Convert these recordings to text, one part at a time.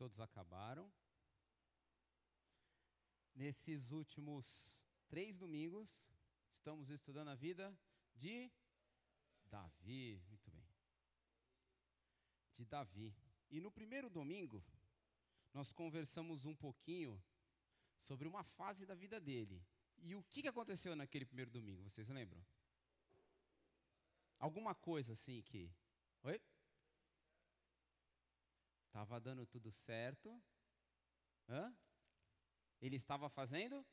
todos acabaram. Nesses últimos três domingos, estamos estudando a vida de Davi. Muito bem. De Davi. E no primeiro domingo, nós conversamos um pouquinho sobre uma fase da vida dele. E o que aconteceu naquele primeiro domingo? Vocês lembram? Alguma coisa assim que. Oi? Estava dando tudo certo. Hã? Ele estava fazendo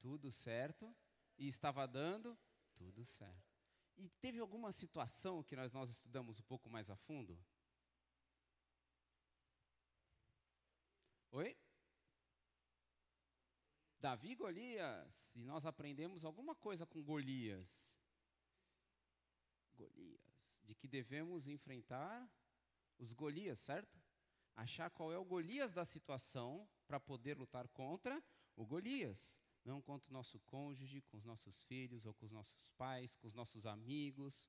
tudo certo e estava dando tudo certo. E teve alguma situação que nós, nós estudamos um pouco mais a fundo? Oi? Davi e Golias, e nós aprendemos alguma coisa com Golias. Golias, de que devemos enfrentar os Golias, certo? Achar qual é o Golias da situação para poder lutar contra o Golias. Não contra o nosso cônjuge, com os nossos filhos, ou com os nossos pais, com os nossos amigos,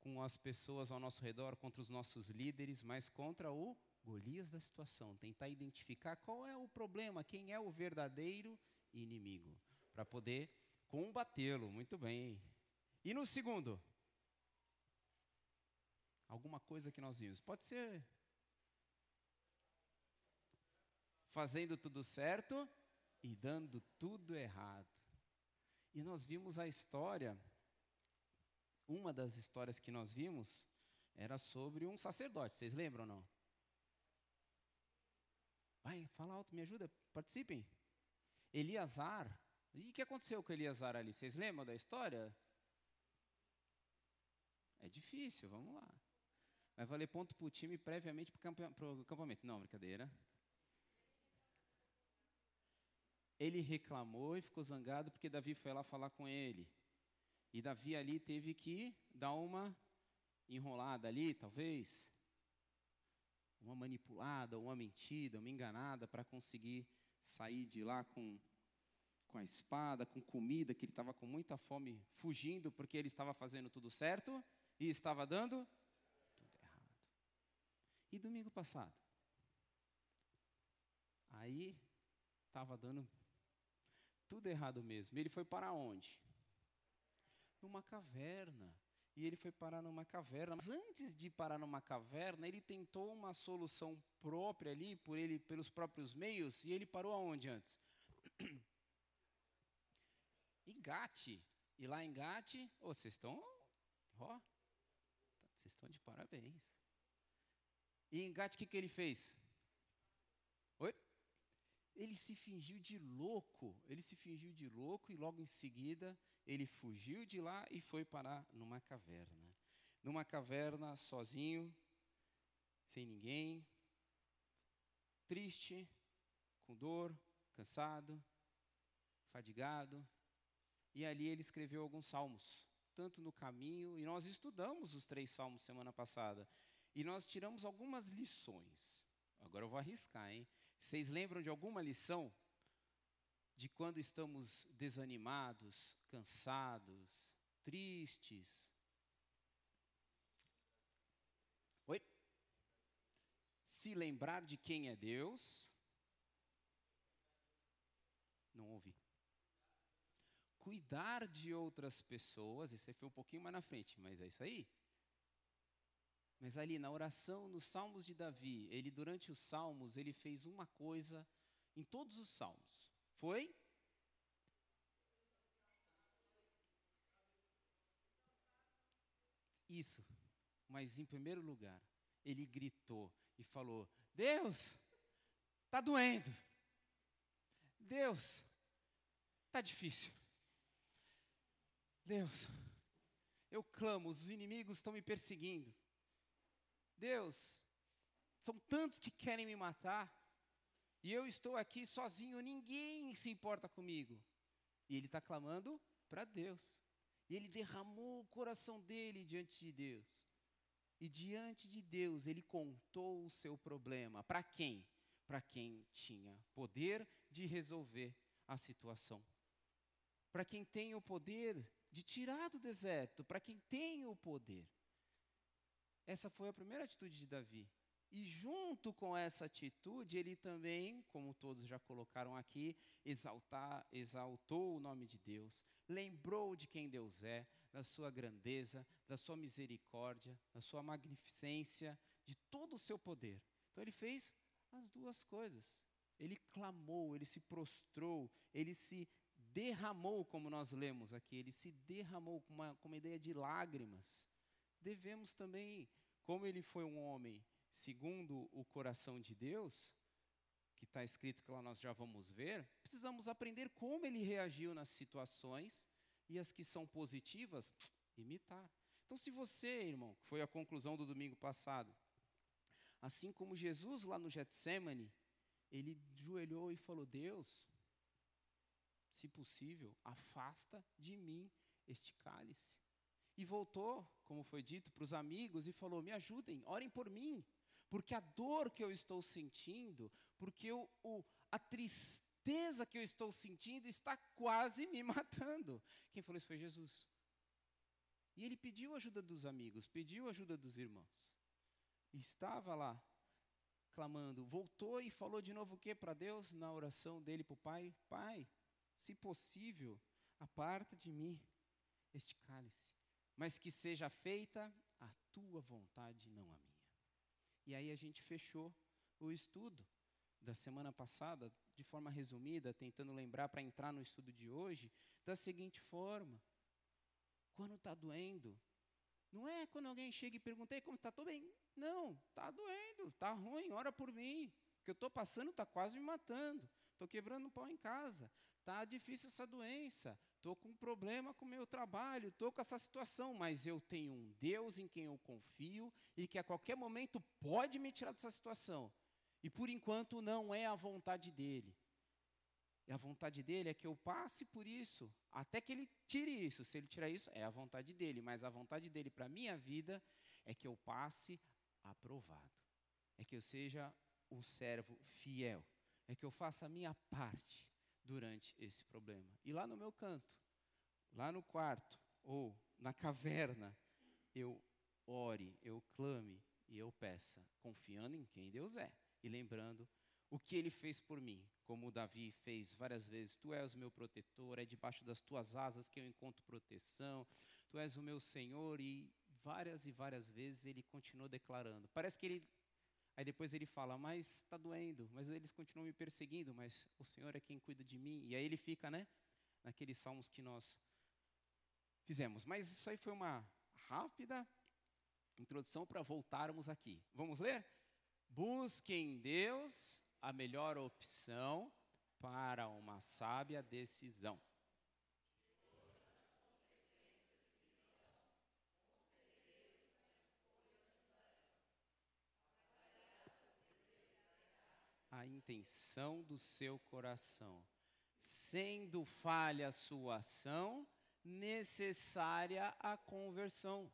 com as pessoas ao nosso redor, contra os nossos líderes, mas contra o Golias da situação. Tentar identificar qual é o problema, quem é o verdadeiro inimigo, para poder combatê-lo. Muito bem. E no segundo? Alguma coisa que nós vimos. Pode ser fazendo tudo certo e dando tudo errado. E nós vimos a história, uma das histórias que nós vimos era sobre um sacerdote, vocês lembram ou não? Vai, fala alto, me ajuda, participem. Eliasar, e o que aconteceu com Eliasar ali? Vocês lembram da história? É difícil, vamos lá. Vai valer ponto para o time previamente para o acampamento. Não, brincadeira. Ele reclamou e ficou zangado porque Davi foi lá falar com ele. E Davi ali teve que dar uma enrolada ali, talvez, uma manipulada, uma mentida, uma enganada para conseguir sair de lá com, com a espada, com comida, que ele estava com muita fome, fugindo porque ele estava fazendo tudo certo e estava dando tudo errado. E domingo passado? Aí estava dando tudo errado mesmo. Ele foi para onde? Numa caverna. E ele foi parar numa caverna. Mas antes de parar numa caverna, ele tentou uma solução própria ali, por ele, pelos próprios meios, e ele parou aonde antes? em Gate. E lá em Gate, oh, vocês estão, ó, vocês estão de parabéns. E em Gate, o que, que ele fez? Oi? Ele se fingiu de louco. Ele se fingiu de louco e logo em seguida ele fugiu de lá e foi parar numa caverna. Numa caverna, sozinho, sem ninguém, triste, com dor, cansado, fadigado. E ali ele escreveu alguns salmos, tanto no caminho, e nós estudamos os três salmos semana passada. E nós tiramos algumas lições. Agora eu vou arriscar, hein? Vocês lembram de alguma lição de quando estamos desanimados, cansados, tristes? Oi? Se lembrar de quem é Deus. Não ouvi. Cuidar de outras pessoas, esse foi um pouquinho mais na frente, mas é isso aí. Mas ali na oração, nos Salmos de Davi, ele durante os Salmos, ele fez uma coisa em todos os Salmos. Foi? Isso. Mas em primeiro lugar, ele gritou e falou: Deus, está doendo. Deus, está difícil. Deus, eu clamo, os inimigos estão me perseguindo. Deus, são tantos que querem me matar, e eu estou aqui sozinho, ninguém se importa comigo. E ele está clamando para Deus. E ele derramou o coração dele diante de Deus. E diante de Deus, ele contou o seu problema. Para quem? Para quem tinha poder de resolver a situação. Para quem tem o poder de tirar do deserto. Para quem tem o poder. Essa foi a primeira atitude de Davi. E junto com essa atitude, ele também, como todos já colocaram aqui, exaltar, exaltou o nome de Deus, lembrou de quem Deus é, da sua grandeza, da sua misericórdia, da sua magnificência, de todo o seu poder. Então ele fez as duas coisas. Ele clamou, ele se prostrou, ele se derramou, como nós lemos aqui, ele se derramou com uma, com uma ideia de lágrimas. Devemos também, como ele foi um homem segundo o coração de Deus, que está escrito que lá nós já vamos ver, precisamos aprender como ele reagiu nas situações e as que são positivas, imitar. Então, se você, irmão, que foi a conclusão do domingo passado, assim como Jesus lá no Getsemane, ele joelhou e falou: Deus, se possível, afasta de mim este cálice. E voltou, como foi dito, para os amigos e falou: Me ajudem, orem por mim, porque a dor que eu estou sentindo, porque o, a tristeza que eu estou sentindo está quase me matando. Quem falou isso foi Jesus. E ele pediu ajuda dos amigos, pediu ajuda dos irmãos. E estava lá, clamando. Voltou e falou de novo o que para Deus na oração dele para o Pai? Pai, se possível, aparta de mim este cálice, mas que seja feita a tua vontade, não a minha. E aí a gente fechou o estudo da semana passada, de forma resumida, tentando lembrar para entrar no estudo de hoje, da seguinte forma: quando está doendo, não é quando alguém chega e pergunta, como está? Estou bem. Não, está doendo, está ruim, ora por mim. O que eu estou passando está quase me matando. Estou quebrando um pau em casa. Está difícil essa doença. Estou com um problema com o meu trabalho. Estou com essa situação. Mas eu tenho um Deus em quem eu confio e que a qualquer momento pode me tirar dessa situação. E por enquanto não é a vontade dele. E a vontade dele é que eu passe por isso, até que ele tire isso. Se ele tirar isso, é a vontade dele. Mas a vontade dele para a minha vida é que eu passe aprovado. É que eu seja um servo fiel. É que eu faça a minha parte durante esse problema. E lá no meu canto, lá no quarto, ou na caverna, eu ore, eu clame e eu peça, confiando em quem Deus é e lembrando o que ele fez por mim, como Davi fez várias vezes. Tu és o meu protetor, é debaixo das tuas asas que eu encontro proteção. Tu és o meu Senhor e várias e várias vezes ele continuou declarando. Parece que ele Aí depois ele fala, mas está doendo, mas eles continuam me perseguindo, mas o Senhor é quem cuida de mim. E aí ele fica, né, naqueles salmos que nós fizemos. Mas isso aí foi uma rápida introdução para voltarmos aqui. Vamos ler? Busque em Deus a melhor opção para uma sábia decisão. A intenção do seu coração. Sendo falha a sua ação, necessária a conversão.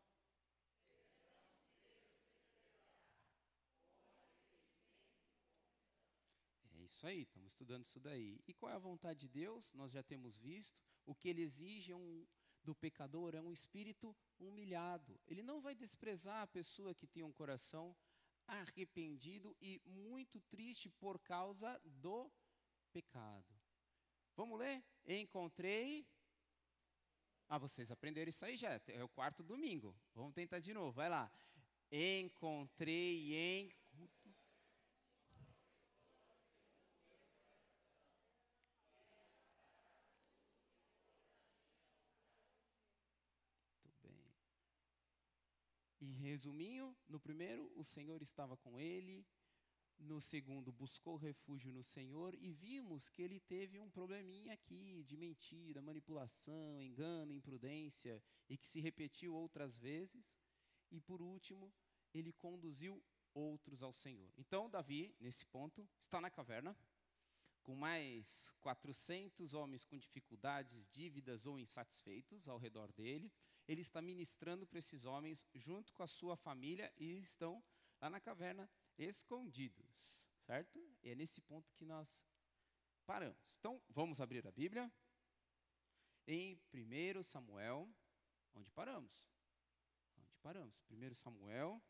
É isso aí, estamos estudando isso daí. E qual é a vontade de Deus? Nós já temos visto. O que ele exige é um, do pecador é um espírito humilhado. Ele não vai desprezar a pessoa que tem um coração arrependido e muito triste por causa do pecado. Vamos ler? Encontrei. Ah, vocês aprenderam isso aí já, é o quarto domingo. Vamos tentar de novo, vai lá. Encontrei em E resuminho, no primeiro, o Senhor estava com ele. No segundo, buscou refúgio no Senhor e vimos que ele teve um probleminha aqui de mentira, manipulação, engano, imprudência e que se repetiu outras vezes. E por último, ele conduziu outros ao Senhor. Então, Davi, nesse ponto, está na caverna, com mais 400 homens com dificuldades, dívidas ou insatisfeitos ao redor dele ele está ministrando para esses homens junto com a sua família e estão lá na caverna escondidos, certo? E é nesse ponto que nós paramos. Então, vamos abrir a Bíblia em 1 Samuel, onde paramos? Onde paramos? 1 Samuel,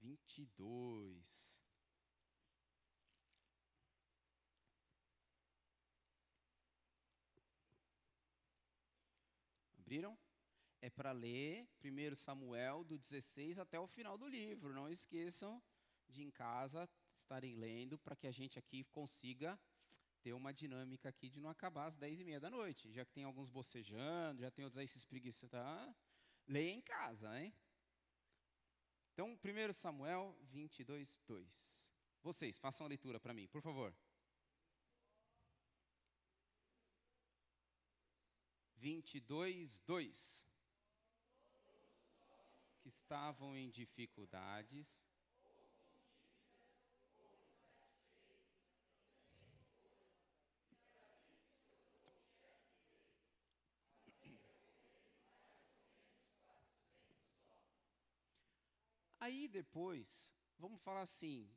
22. Abriram? É para ler 1 Samuel do 16 até o final do livro. Não esqueçam de em casa estarem lendo para que a gente aqui consiga ter uma dinâmica aqui de não acabar às 10 e meia da noite. Já que tem alguns bocejando, já tem outros aí se espreguiçando. Tá? Leia em casa, hein? Então, 1 Samuel 22, 2. Vocês, façam a leitura para mim, por favor. 22, 2. Que estavam em dificuldades. Aí depois, vamos falar assim,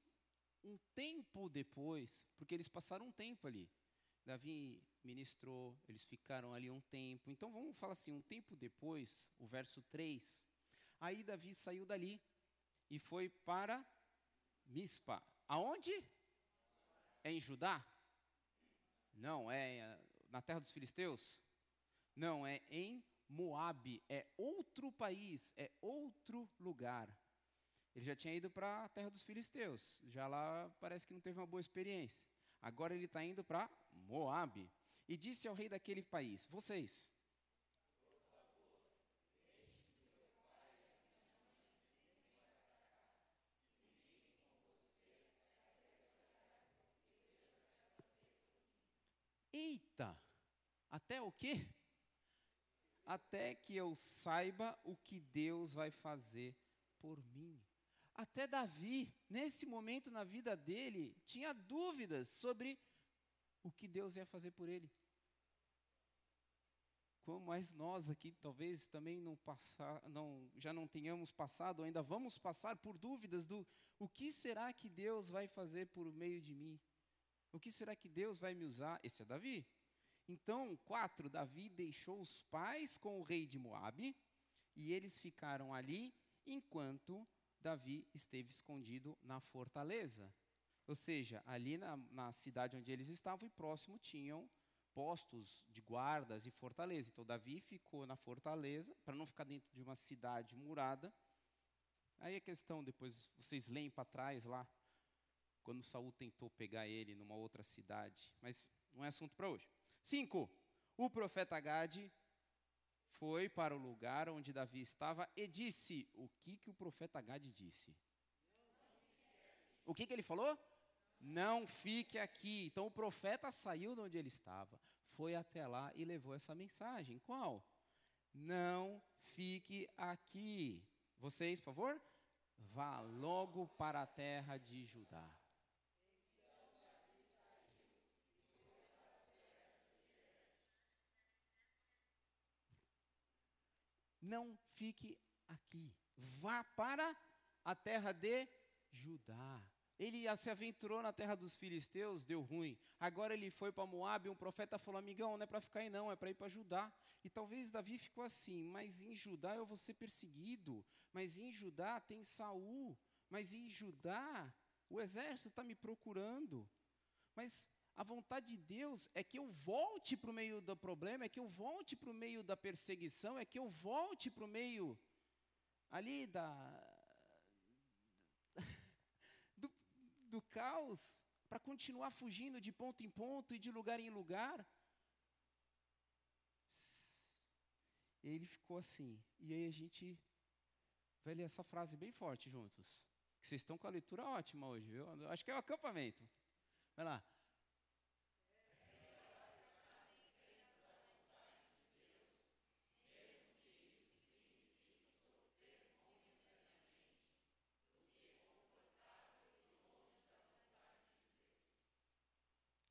um tempo depois, porque eles passaram um tempo ali. Davi ministrou, eles ficaram ali um tempo. Então vamos falar assim, um tempo depois, o verso 3. Aí Davi saiu dali e foi para Mispa. Aonde? É em Judá? Não, é na terra dos filisteus? Não, é em Moabe, é outro país, é outro lugar. Ele já tinha ido para a terra dos filisteus. Já lá parece que não teve uma boa experiência. Agora ele está indo para Moabe. E disse ao rei daquele país: Vocês. Eita! Até o quê? Até que eu saiba o que Deus vai fazer por mim. Até Davi, nesse momento na vida dele, tinha dúvidas sobre o que Deus ia fazer por ele. Como mais nós aqui, talvez também não passar, não, já não tenhamos passado, ainda vamos passar por dúvidas do o que será que Deus vai fazer por meio de mim? O que será que Deus vai me usar? Esse é Davi. Então, quatro, Davi deixou os pais com o rei de Moabe e eles ficaram ali enquanto Davi esteve escondido na fortaleza. Ou seja, ali na, na, cidade onde eles estavam e próximo tinham postos de guardas e fortaleza. Então Davi ficou na fortaleza para não ficar dentro de uma cidade murada. Aí a questão, depois vocês leem para trás lá, quando Saul tentou pegar ele numa outra cidade. Mas não é assunto para hoje. Cinco, o profeta Gade foi para o lugar onde Davi estava e disse: O que, que o profeta Gade disse? O que, que ele falou? Não fique aqui. Então o profeta saiu de onde ele estava, foi até lá e levou essa mensagem. Qual? Não fique aqui. Vocês, por favor, vá logo para a terra de Judá. não fique aqui. Vá para a terra de Judá. Ele se aventurou na terra dos filisteus, deu ruim. Agora ele foi para Moab, um profeta falou: "Amigão, não é para ficar aí não, é para ir para Judá". E talvez Davi ficou assim: "Mas em Judá eu vou ser perseguido, mas em Judá tem Saul, mas em Judá o exército está me procurando". Mas a vontade de Deus é que eu volte para o meio do problema, é que eu volte para o meio da perseguição, é que eu volte para o meio ali da do, do caos, para continuar fugindo de ponto em ponto e de lugar em lugar. Ele ficou assim. E aí a gente vai ler essa frase bem forte juntos. Que vocês estão com a leitura ótima hoje, viu? Acho que é o acampamento. Vai lá.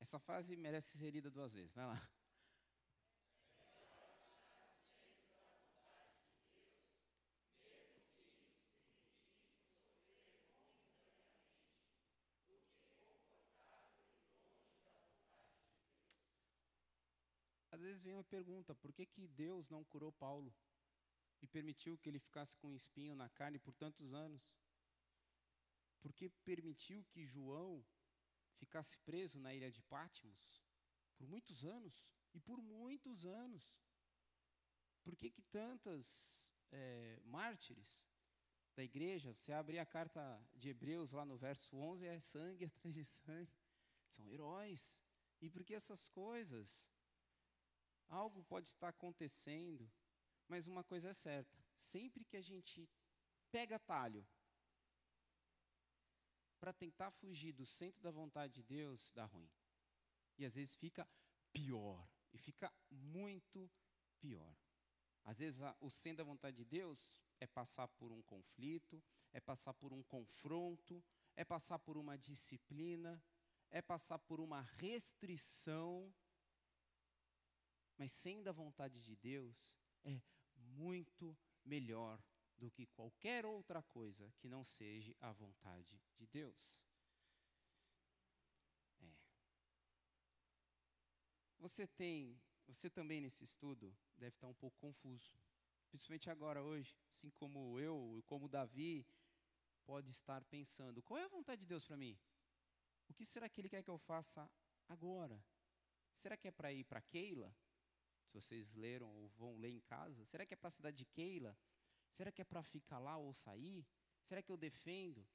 Essa frase merece ser lida duas vezes. Vai lá. Às vezes vem uma pergunta: por que, que Deus não curou Paulo e permitiu que ele ficasse com um espinho na carne por tantos anos? porque permitiu que João ficasse preso na ilha de Patmos por muitos anos e por muitos anos. Por que, que tantas é, mártires da igreja, você abrir a carta de Hebreus lá no verso 11, é sangue atrás de sangue, são heróis. E por que essas coisas? Algo pode estar acontecendo, mas uma coisa é certa: sempre que a gente pega talho para tentar fugir do centro da vontade de Deus, dá ruim. E às vezes fica pior, e fica muito pior. Às vezes a, o centro da vontade de Deus é passar por um conflito, é passar por um confronto, é passar por uma disciplina, é passar por uma restrição. Mas sendo a vontade de Deus, é muito melhor do que qualquer outra coisa que não seja a vontade de Deus. É. Você tem, você também nesse estudo deve estar um pouco confuso, principalmente agora hoje, assim como eu e como Davi pode estar pensando, qual é a vontade de Deus para mim? O que será que ele quer que eu faça agora? Será que é para ir para Keila? Se vocês leram ou vão ler em casa, será que é para a cidade de Keila? Será que é para ficar lá ou sair? Será que eu defendo?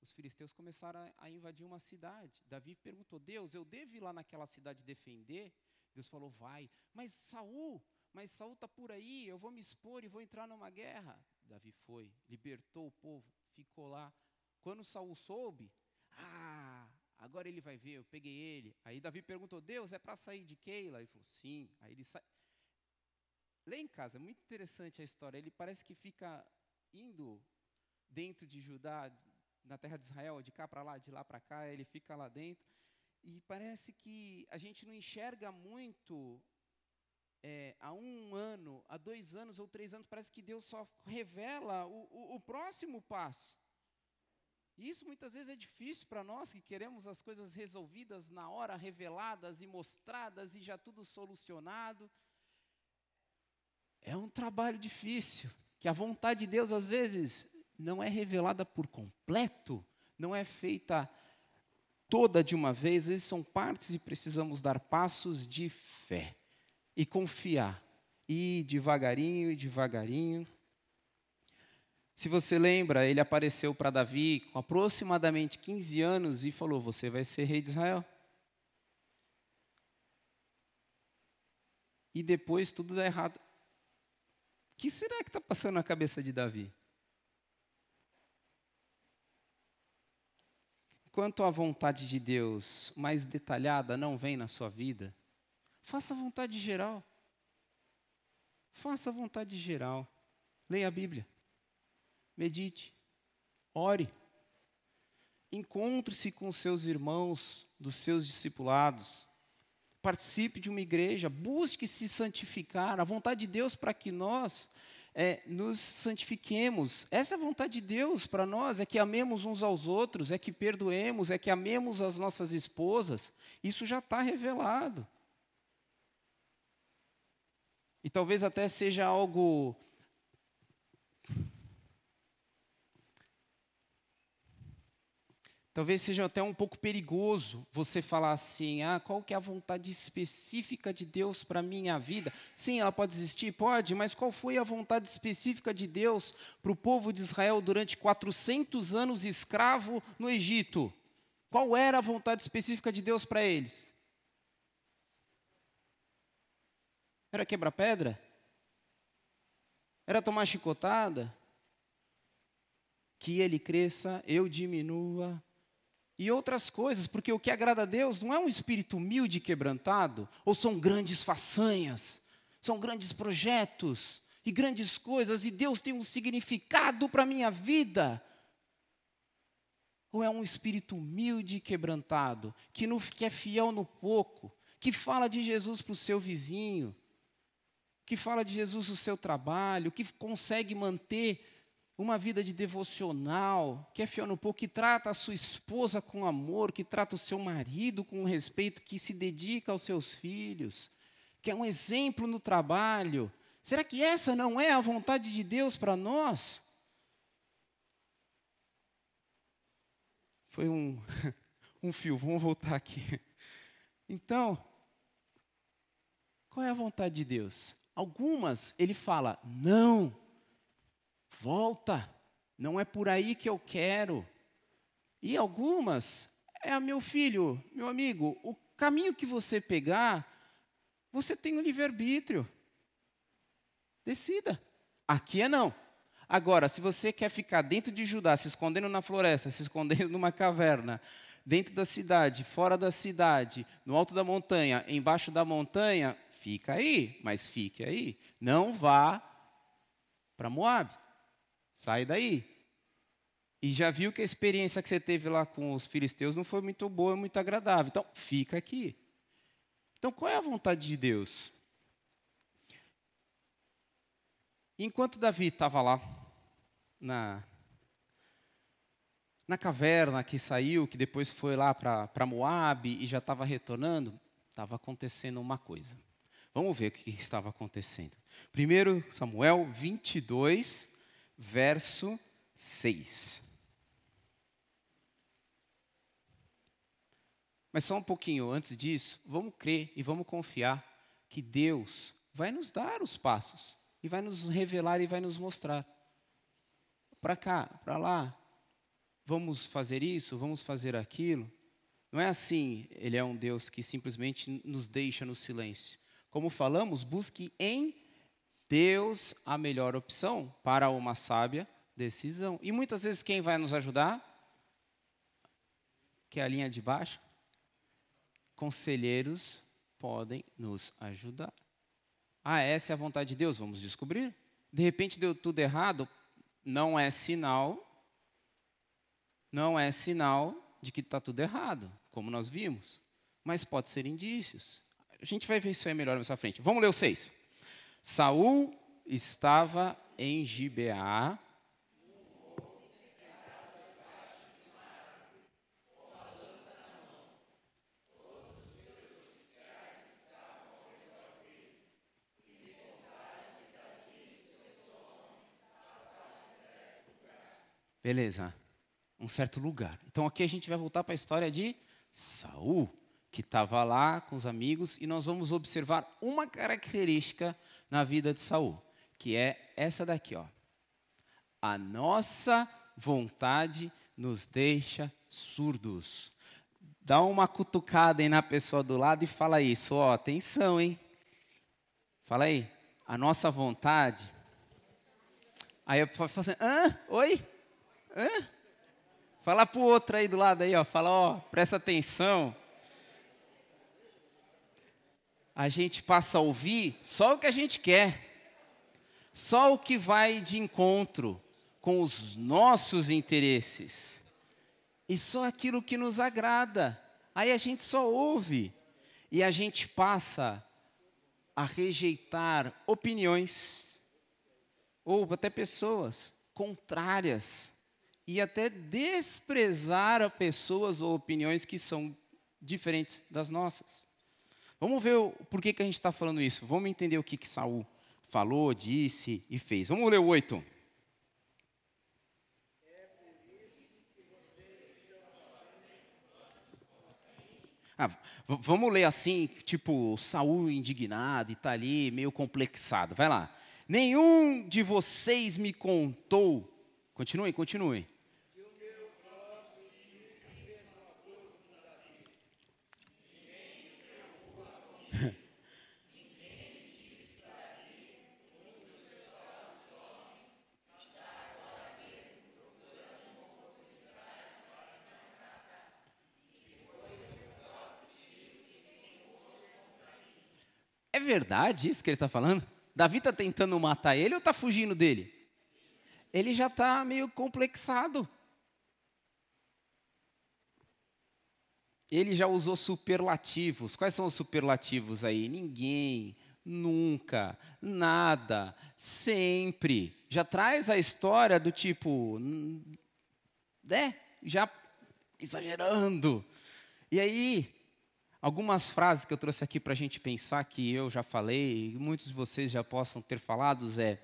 Os filisteus começaram a, invadir uma cidade. Davi perguntou: Deus, eu devo ir lá naquela cidade defender? Deus falou: Vai. Mas Saul, mas Saul está por aí. Eu vou me expor e vou entrar numa guerra. Davi foi, libertou o povo, ficou lá. Quando Saul soube, ah, agora ele vai ver. Eu peguei ele. Aí Davi perguntou: Deus, é para sair de Keila? Ele falou: Sim. Aí ele sai. Lê em casa, é muito interessante a história. Ele parece que fica indo dentro de Judá, na terra de Israel, de cá para lá, de lá para cá, ele fica lá dentro. E parece que a gente não enxerga muito é, há um ano, há dois anos ou três anos, parece que Deus só revela o, o, o próximo passo. E isso muitas vezes é difícil para nós que queremos as coisas resolvidas na hora, reveladas e mostradas e já tudo solucionado. É um trabalho difícil, que a vontade de Deus às vezes não é revelada por completo, não é feita toda de uma vez, eles são partes e precisamos dar passos de fé e confiar, e devagarinho e devagarinho. Se você lembra, ele apareceu para Davi com aproximadamente 15 anos e falou: Você vai ser rei de Israel. E depois tudo dá errado que será que está passando na cabeça de Davi? Quanto à vontade de Deus mais detalhada não vem na sua vida, faça a vontade geral. Faça a vontade geral. Leia a Bíblia. Medite. Ore. Encontre-se com seus irmãos dos seus discipulados participe de uma igreja, busque se santificar. A vontade de Deus para que nós é, nos santifiquemos. Essa é a vontade de Deus para nós, é que amemos uns aos outros, é que perdoemos, é que amemos as nossas esposas. Isso já está revelado. E talvez até seja algo Talvez seja até um pouco perigoso você falar assim: ah, qual que é a vontade específica de Deus para a minha vida? Sim, ela pode existir? Pode, mas qual foi a vontade específica de Deus para o povo de Israel durante 400 anos escravo no Egito? Qual era a vontade específica de Deus para eles? Era quebrar pedra? Era tomar chicotada? Que ele cresça, eu diminua, e outras coisas, porque o que agrada a Deus não é um espírito humilde e quebrantado, ou são grandes façanhas, são grandes projetos e grandes coisas, e Deus tem um significado para a minha vida. Ou é um espírito humilde e quebrantado, que, no, que é fiel no pouco, que fala de Jesus para o seu vizinho, que fala de Jesus no seu trabalho, que consegue manter uma vida de devocional, que é fiel no pouco, que trata a sua esposa com amor, que trata o seu marido com respeito, que se dedica aos seus filhos, que é um exemplo no trabalho. Será que essa não é a vontade de Deus para nós? Foi um, um fio, vamos voltar aqui. Então, qual é a vontade de Deus? Algumas ele fala: não, volta, não é por aí que eu quero. E algumas é meu filho, meu amigo, o caminho que você pegar, você tem o um livre-arbítrio. Decida. Aqui é não. Agora, se você quer ficar dentro de Judá, se escondendo na floresta, se escondendo numa caverna, dentro da cidade, fora da cidade, no alto da montanha, embaixo da montanha, fica aí, mas fique aí. Não vá para Moab. Sai daí. E já viu que a experiência que você teve lá com os filisteus não foi muito boa, muito agradável. Então, fica aqui. Então, qual é a vontade de Deus? Enquanto Davi estava lá, na, na caverna que saiu, que depois foi lá para Moab e já estava retornando, estava acontecendo uma coisa. Vamos ver o que estava acontecendo. Primeiro Samuel 22, verso 6. Mas só um pouquinho antes disso, vamos crer e vamos confiar que Deus vai nos dar os passos e vai nos revelar e vai nos mostrar. Para cá, para lá, vamos fazer isso, vamos fazer aquilo. Não é assim, ele é um Deus que simplesmente nos deixa no silêncio. Como falamos, busque em Deus a melhor opção para uma sábia decisão. E muitas vezes quem vai nos ajudar? Que é a linha de baixo. Conselheiros podem nos ajudar. Ah, essa é a vontade de Deus, vamos descobrir. De repente deu tudo errado, não é sinal, não é sinal de que está tudo errado, como nós vimos. Mas pode ser indícios. A gente vai ver isso aí melhor à frente. Vamos ler o 6. Saul estava em Gibeá. Beleza, um certo lugar. Então aqui a gente vai voltar para a história de Saul que estava lá com os amigos, e nós vamos observar uma característica na vida de Saul, que é essa daqui, ó. A nossa vontade nos deixa surdos. Dá uma cutucada aí na pessoa do lado e fala isso, ó, atenção, hein? Fala aí, a nossa vontade. Aí eu falo assim, hã? Oi? Hã? Fala pro outro aí do lado aí, ó, fala, ó, presta atenção a gente passa a ouvir só o que a gente quer, só o que vai de encontro com os nossos interesses, e só aquilo que nos agrada. Aí a gente só ouve, e a gente passa a rejeitar opiniões, ou até pessoas contrárias, e até desprezar pessoas ou opiniões que são diferentes das nossas. Vamos ver o, por que, que a gente está falando isso. Vamos entender o que, que Saul falou, disse e fez. Vamos ler o 8. Ah, vamos ler assim, tipo, Saul indignado e está ali, meio complexado. Vai lá. Nenhum de vocês me contou. Continuem, continuem. Verdade isso que ele está falando? Davi está tentando matar ele ou está fugindo dele? Ele já está meio complexado. Ele já usou superlativos. Quais são os superlativos aí? Ninguém, nunca, nada, sempre. Já traz a história do tipo, né? Já exagerando. E aí, Algumas frases que eu trouxe aqui para a gente pensar, que eu já falei, e muitos de vocês já possam ter falado, é: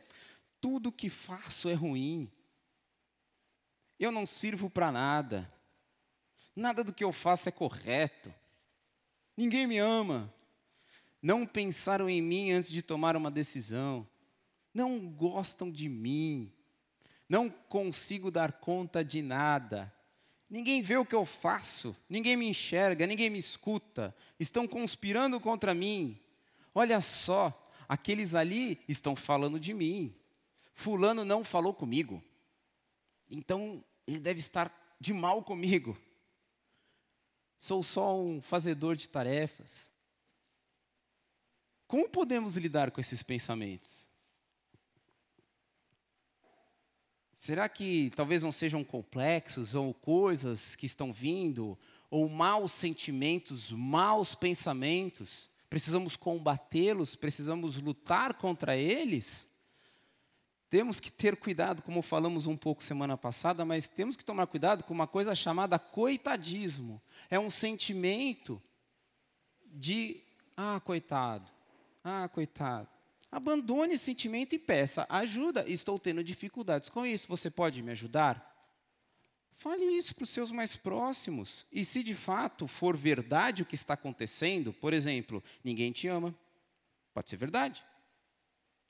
tudo que faço é ruim. Eu não sirvo para nada. Nada do que eu faço é correto. Ninguém me ama. Não pensaram em mim antes de tomar uma decisão. Não gostam de mim. Não consigo dar conta de nada. Ninguém vê o que eu faço, ninguém me enxerga, ninguém me escuta. Estão conspirando contra mim. Olha só, aqueles ali estão falando de mim. Fulano não falou comigo. Então, ele deve estar de mal comigo. Sou só um fazedor de tarefas. Como podemos lidar com esses pensamentos? Será que talvez não sejam complexos ou coisas que estão vindo, ou maus sentimentos, maus pensamentos? Precisamos combatê-los, precisamos lutar contra eles? Temos que ter cuidado, como falamos um pouco semana passada, mas temos que tomar cuidado com uma coisa chamada coitadismo. É um sentimento de, ah, coitado, ah, coitado. Abandone esse sentimento e peça ajuda. Estou tendo dificuldades com isso. Você pode me ajudar? Fale isso para os seus mais próximos. E se de fato for verdade o que está acontecendo, por exemplo, ninguém te ama, pode ser verdade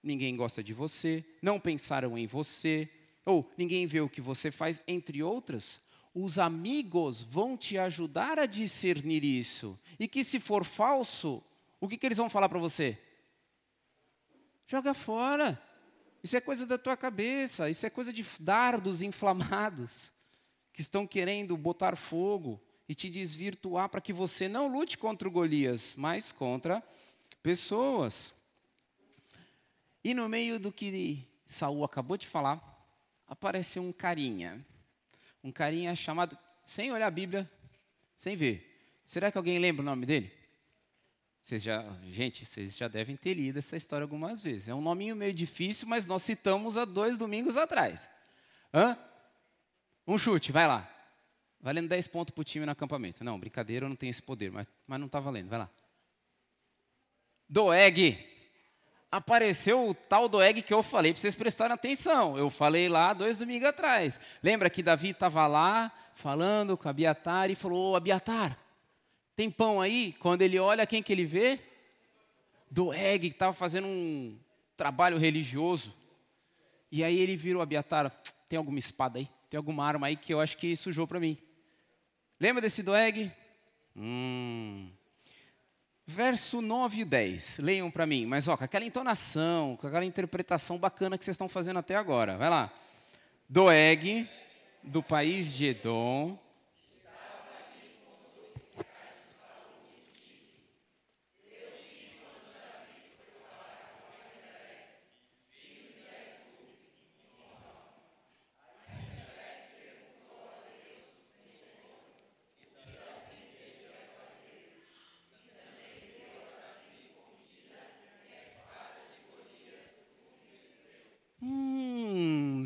ninguém gosta de você, não pensaram em você, ou ninguém vê o que você faz, entre outras, os amigos vão te ajudar a discernir isso. E que se for falso, o que, que eles vão falar para você? Joga fora. Isso é coisa da tua cabeça, isso é coisa de dardos inflamados que estão querendo botar fogo e te desvirtuar para que você não lute contra o Golias, mas contra pessoas. E no meio do que Saul acabou de falar, apareceu um carinha. Um carinha chamado, sem olhar a Bíblia, sem ver. Será que alguém lembra o nome dele? Vocês já, gente, vocês já devem ter lido essa história algumas vezes. É um nominho meio difícil, mas nós citamos há dois domingos atrás. Hã? Um chute, vai lá. Valendo 10 pontos para o time no acampamento. Não, brincadeira, eu não tenho esse poder, mas, mas não está valendo. Vai lá. Doeg apareceu o tal do egg que eu falei para vocês prestarem atenção. Eu falei lá dois domingos atrás. Lembra que Davi estava lá falando com Abiatar e falou: Abiatar, tem pão aí? Quando ele olha, quem que ele vê? Do egg que estava fazendo um trabalho religioso. E aí ele virou Abiatar: tem alguma espada aí? Tem alguma arma aí que eu acho que sujou para mim? Lembra desse Doeg? Hum, verso 9 e 10. Leiam para mim, mas ó, com aquela entonação, com aquela interpretação bacana que vocês estão fazendo até agora. Vai lá. Doeg, do país de Edom,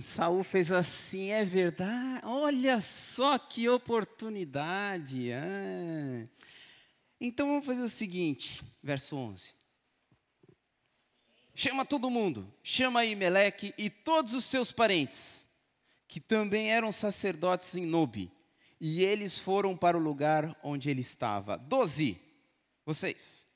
Saul fez assim, é verdade. Olha só que oportunidade. Ah. Então vamos fazer o seguinte, verso 11. Chama todo mundo, chama aí Meleque e todos os seus parentes, que também eram sacerdotes em Nobe, e eles foram para o lugar onde ele estava. Doze, vocês.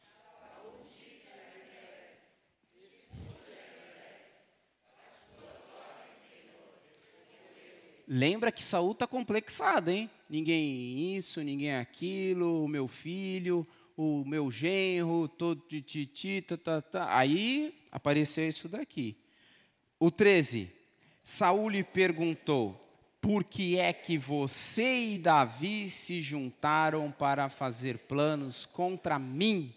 Lembra que Saul está complexado, hein? Ninguém isso, ninguém aquilo, o meu filho, o meu genro, todo titi, tá, tá, tá. Aí apareceu isso daqui. O 13. Saul lhe perguntou: Por que é que você e Davi se juntaram para fazer planos contra mim?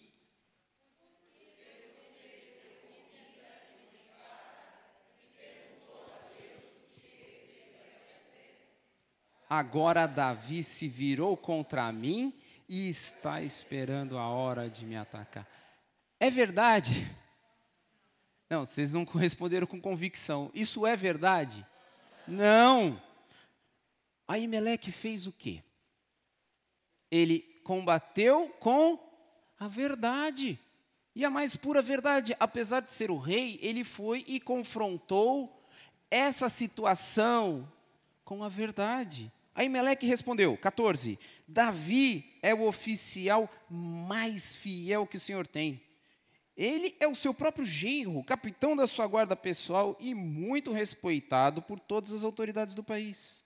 Agora Davi se virou contra mim e está esperando a hora de me atacar. É verdade? Não, vocês não responderam com convicção. Isso é verdade? Não. Aí Meleque fez o quê? Ele combateu com a verdade. E a mais pura verdade, apesar de ser o rei, ele foi e confrontou essa situação com a verdade. Aí Meleque respondeu, 14: Davi é o oficial mais fiel que o Senhor tem. Ele é o seu próprio genro, capitão da sua guarda pessoal e muito respeitado por todas as autoridades do país.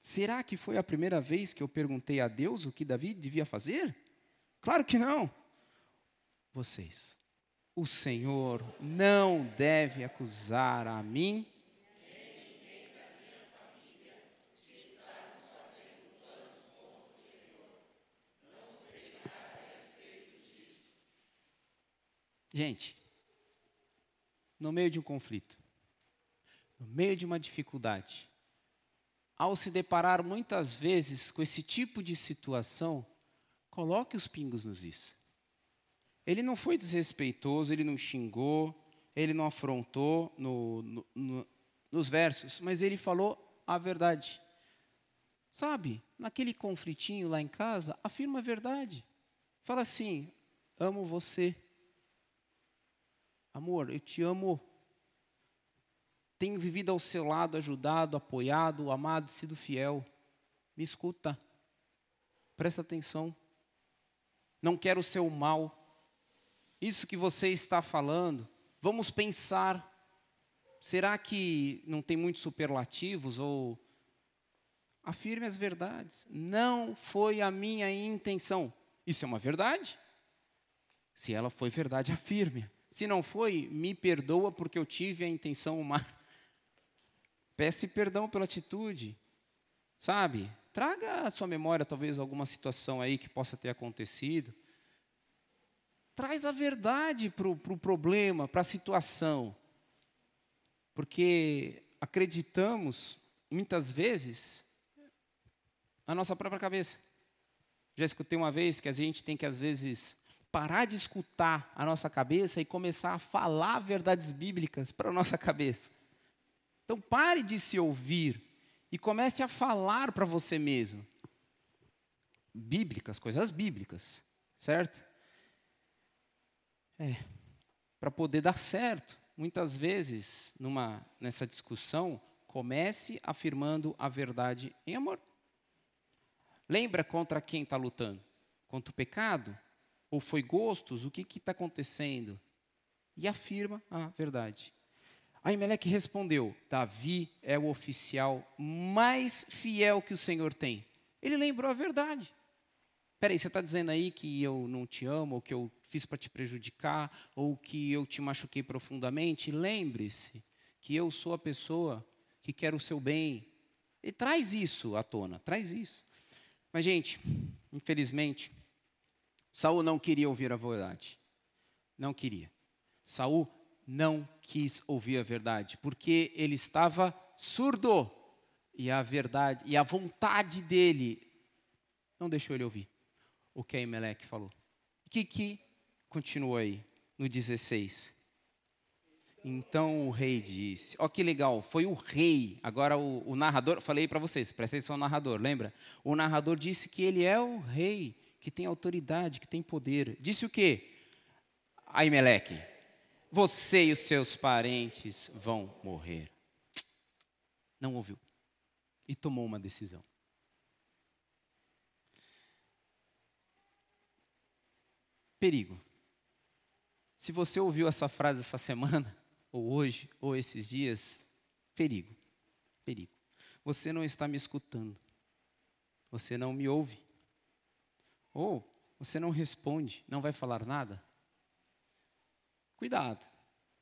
Será que foi a primeira vez que eu perguntei a Deus o que Davi devia fazer? Claro que não. Vocês, o Senhor não deve acusar a mim Gente, no meio de um conflito, no meio de uma dificuldade, ao se deparar muitas vezes com esse tipo de situação, coloque os pingos nos is. Ele não foi desrespeitoso, ele não xingou, ele não afrontou no, no, no, nos versos, mas ele falou a verdade. Sabe, naquele conflitinho lá em casa, afirma a verdade. Fala assim: amo você. Amor, eu te amo. Tenho vivido ao seu lado, ajudado, apoiado, amado, sido fiel. Me escuta. Presta atenção. Não quero o seu mal. Isso que você está falando, vamos pensar. Será que não tem muitos superlativos ou afirme as verdades. Não foi a minha intenção. Isso é uma verdade? Se ela foi verdade, afirme. Se não foi, me perdoa porque eu tive a intenção má. Peça perdão pela atitude. Sabe? Traga à sua memória talvez alguma situação aí que possa ter acontecido. Traz a verdade para o pro problema, para a situação. Porque acreditamos, muitas vezes, na nossa própria cabeça. Já escutei uma vez que a gente tem que, às vezes, parar de escutar a nossa cabeça e começar a falar verdades bíblicas para a nossa cabeça. Então pare de se ouvir e comece a falar para você mesmo. Bíblicas, coisas bíblicas, certo? É, para poder dar certo. Muitas vezes, numa, nessa discussão, comece afirmando a verdade em amor. Lembra contra quem está lutando? Contra o pecado? Ou foi gostos? O que está acontecendo? E afirma a verdade. Aimeleque respondeu: Davi é o oficial mais fiel que o Senhor tem. Ele lembrou a verdade. Peraí, você está dizendo aí que eu não te amo, ou que eu fiz para te prejudicar, ou que eu te machuquei profundamente? Lembre-se que eu sou a pessoa que quer o seu bem. E traz isso à tona, traz isso. Mas, gente, infelizmente, Saul não queria ouvir a verdade. Não queria. Saul não quis ouvir a verdade, porque ele estava surdo e a verdade e a vontade dele não deixou ele ouvir o que Aimeleque falou. Que continuou aí no 16? Então o rei disse: Ó, oh, que legal, foi o rei. Agora o, o narrador, falei para vocês, presta atenção no narrador, lembra? O narrador disse que ele é o rei que tem autoridade, que tem poder. Disse o quê? Aimeleque, você e os seus parentes vão morrer. Não ouviu. E tomou uma decisão. Perigo. Se você ouviu essa frase essa semana, ou hoje, ou esses dias, perigo. Perigo. Você não está me escutando. Você não me ouve. Ou você não responde, não vai falar nada? Cuidado,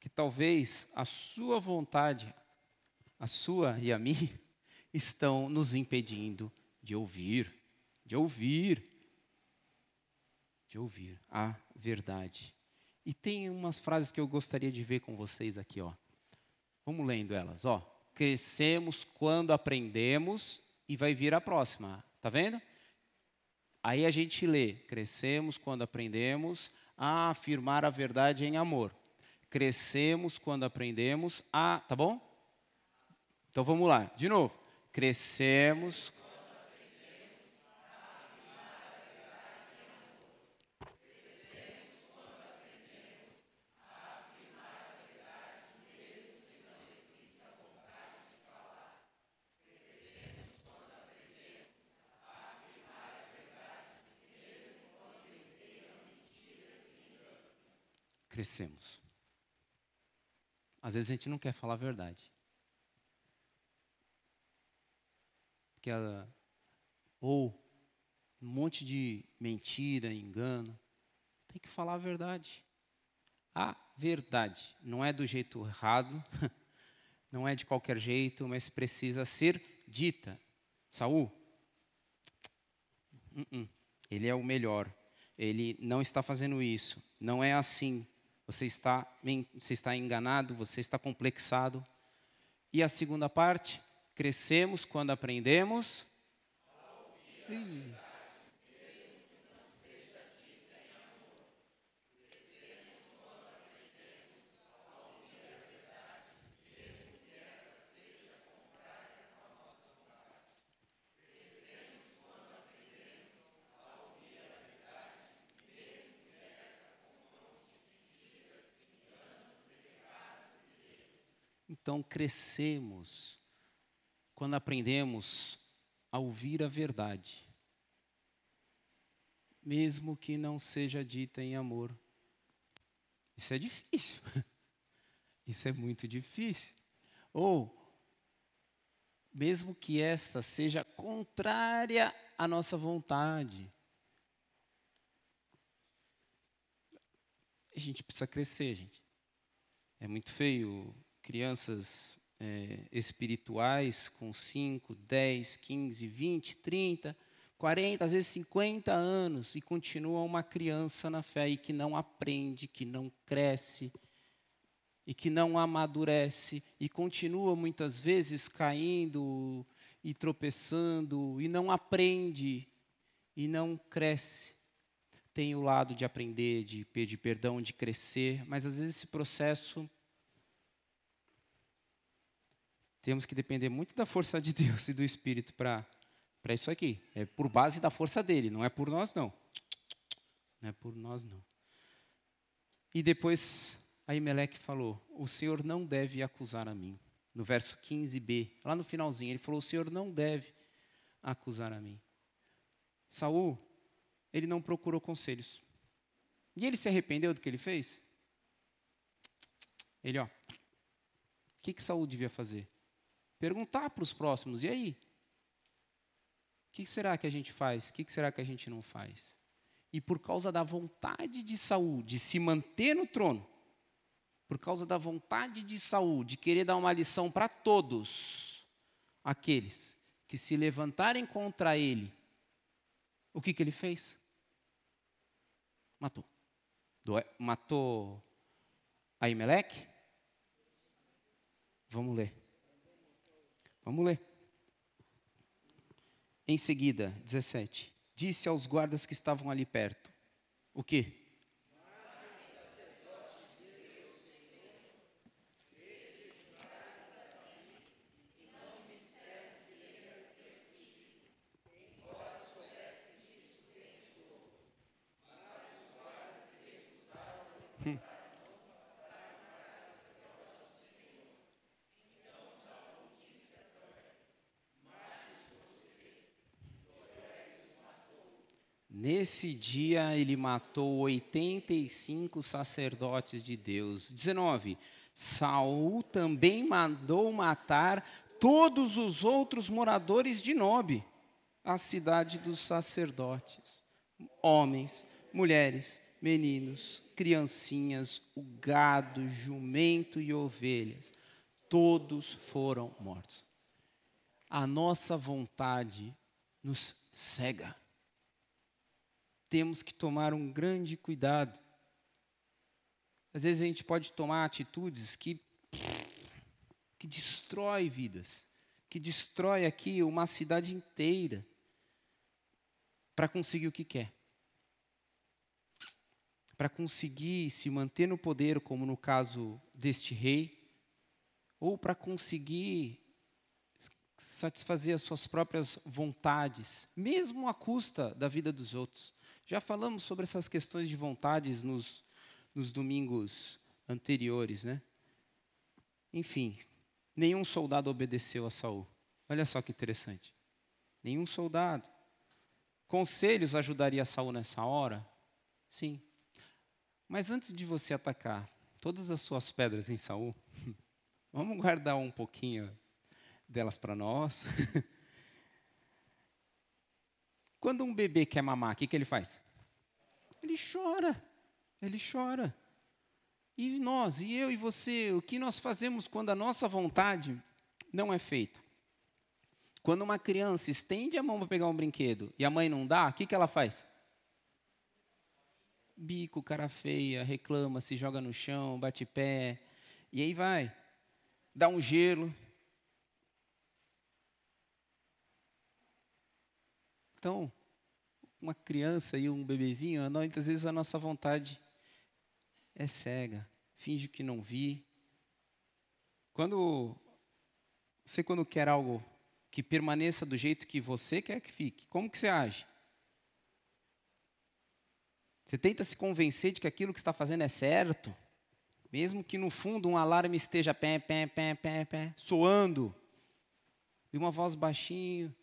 que talvez a sua vontade, a sua e a minha, estão nos impedindo de ouvir, de ouvir, de ouvir a verdade. E tem umas frases que eu gostaria de ver com vocês aqui, ó. Vamos lendo elas, ó. Crescemos quando aprendemos e vai vir a próxima. Tá vendo? Aí a gente lê: crescemos quando aprendemos a afirmar a verdade em amor. Crescemos quando aprendemos a. Tá bom? Então vamos lá, de novo. Crescemos crescemos. Às vezes a gente não quer falar a verdade. Porque ela, ou um monte de mentira, engano. Tem que falar a verdade. A verdade. Não é do jeito errado, não é de qualquer jeito, mas precisa ser dita. Saul, uh -uh. ele é o melhor. Ele não está fazendo isso. Não é assim. Você está, você está enganado, você está complexado. E a segunda parte, crescemos quando aprendemos. Então crescemos quando aprendemos a ouvir a verdade, mesmo que não seja dita em amor. Isso é difícil. Isso é muito difícil. Ou, mesmo que essa seja contrária à nossa vontade. A gente precisa crescer, gente. É muito feio crianças é, espirituais com 5, 10, 15, 20, 30, 40, às vezes 50 anos e continua uma criança na fé e que não aprende, que não cresce e que não amadurece e continua muitas vezes caindo e tropeçando e não aprende e não cresce. Tem o lado de aprender, de pedir perdão, de crescer, mas às vezes esse processo temos que depender muito da força de Deus e do Espírito para isso aqui. É por base da força dele, não é por nós não. Não é por nós não. E depois Aimeleque falou: O Senhor não deve acusar a mim. No verso 15b, lá no finalzinho, ele falou: O Senhor não deve acusar a mim. Saul, ele não procurou conselhos. E ele se arrependeu do que ele fez? Ele, ó, o que, que Saul devia fazer? Perguntar para os próximos, e aí? O que será que a gente faz? O que será que a gente não faz? E por causa da vontade de Saul de se manter no trono, por causa da vontade de Saul de querer dar uma lição para todos aqueles que se levantarem contra ele, o que, que ele fez? Matou. Matou Aimeleque? Vamos ler. Vamos ler. Em seguida, 17. Disse aos guardas que estavam ali perto: O que? Nesse dia ele matou 85 sacerdotes de Deus. 19. Saul também mandou matar todos os outros moradores de Nobe, a cidade dos sacerdotes, homens, mulheres, meninos, criancinhas, o gado, jumento e ovelhas, todos foram mortos. A nossa vontade nos cega temos que tomar um grande cuidado. Às vezes a gente pode tomar atitudes que, que destrói vidas, que destrói aqui uma cidade inteira para conseguir o que quer. Para conseguir se manter no poder, como no caso deste rei, ou para conseguir satisfazer as suas próprias vontades, mesmo à custa da vida dos outros. Já falamos sobre essas questões de vontades nos, nos domingos anteriores, né? Enfim, nenhum soldado obedeceu a Saul. Olha só que interessante. Nenhum soldado. Conselhos ajudaria Saul nessa hora? Sim. Mas antes de você atacar todas as suas pedras em Saul, vamos guardar um pouquinho delas para nós. Quando um bebê quer mamar, o que, que ele faz? Ele chora, ele chora. E nós, e eu e você, o que nós fazemos quando a nossa vontade não é feita? Quando uma criança estende a mão para pegar um brinquedo e a mãe não dá, o que, que ela faz? Bico, cara feia, reclama, se joga no chão, bate pé, e aí vai. Dá um gelo. Então, uma criança e um bebezinho, muitas vezes a nossa vontade é cega, finge que não vi. Quando você quando quer algo que permaneça do jeito que você quer que fique, como que você age? Você tenta se convencer de que aquilo que está fazendo é certo, mesmo que no fundo um alarme esteja pé, pé, pé, pé, pé, soando, e uma voz baixinho,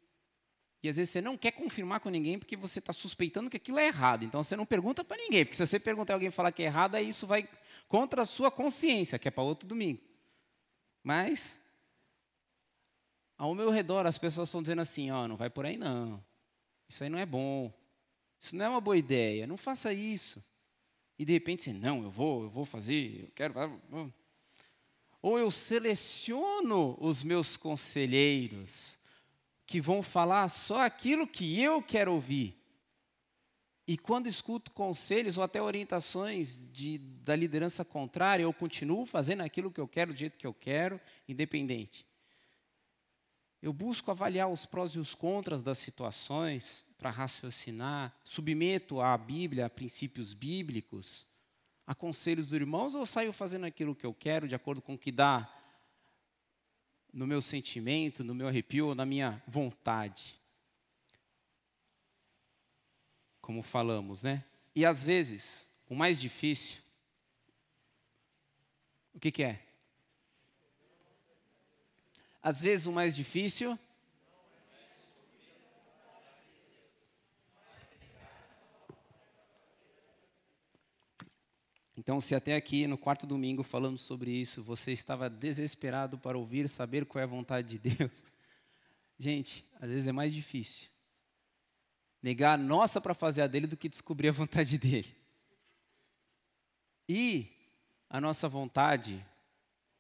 e às vezes você não quer confirmar com ninguém porque você está suspeitando que aquilo é errado. Então você não pergunta para ninguém, porque se você perguntar alguém falar que é errado, aí isso vai contra a sua consciência, que é para outro domingo. Mas ao meu redor as pessoas estão dizendo assim, ó, oh, não vai por aí não. Isso aí não é bom. Isso não é uma boa ideia. Não faça isso. E de repente você, não, eu vou, eu vou fazer, eu quero. Ou eu seleciono os meus conselheiros que vão falar só aquilo que eu quero ouvir. E quando escuto conselhos ou até orientações de, da liderança contrária, eu continuo fazendo aquilo que eu quero, do jeito que eu quero, independente. Eu busco avaliar os prós e os contras das situações para raciocinar, submeto à Bíblia, a princípios bíblicos, a conselhos dos irmãos, ou saio fazendo aquilo que eu quero, de acordo com o que dá no meu sentimento, no meu arrepio, na minha vontade. Como falamos, né? E às vezes, o mais difícil, o que, que é? Às vezes o mais difícil Então, se até aqui no quarto domingo falando sobre isso, você estava desesperado para ouvir, saber qual é a vontade de Deus, gente, às vezes é mais difícil negar a nossa para fazer a dele do que descobrir a vontade dele. E a nossa vontade,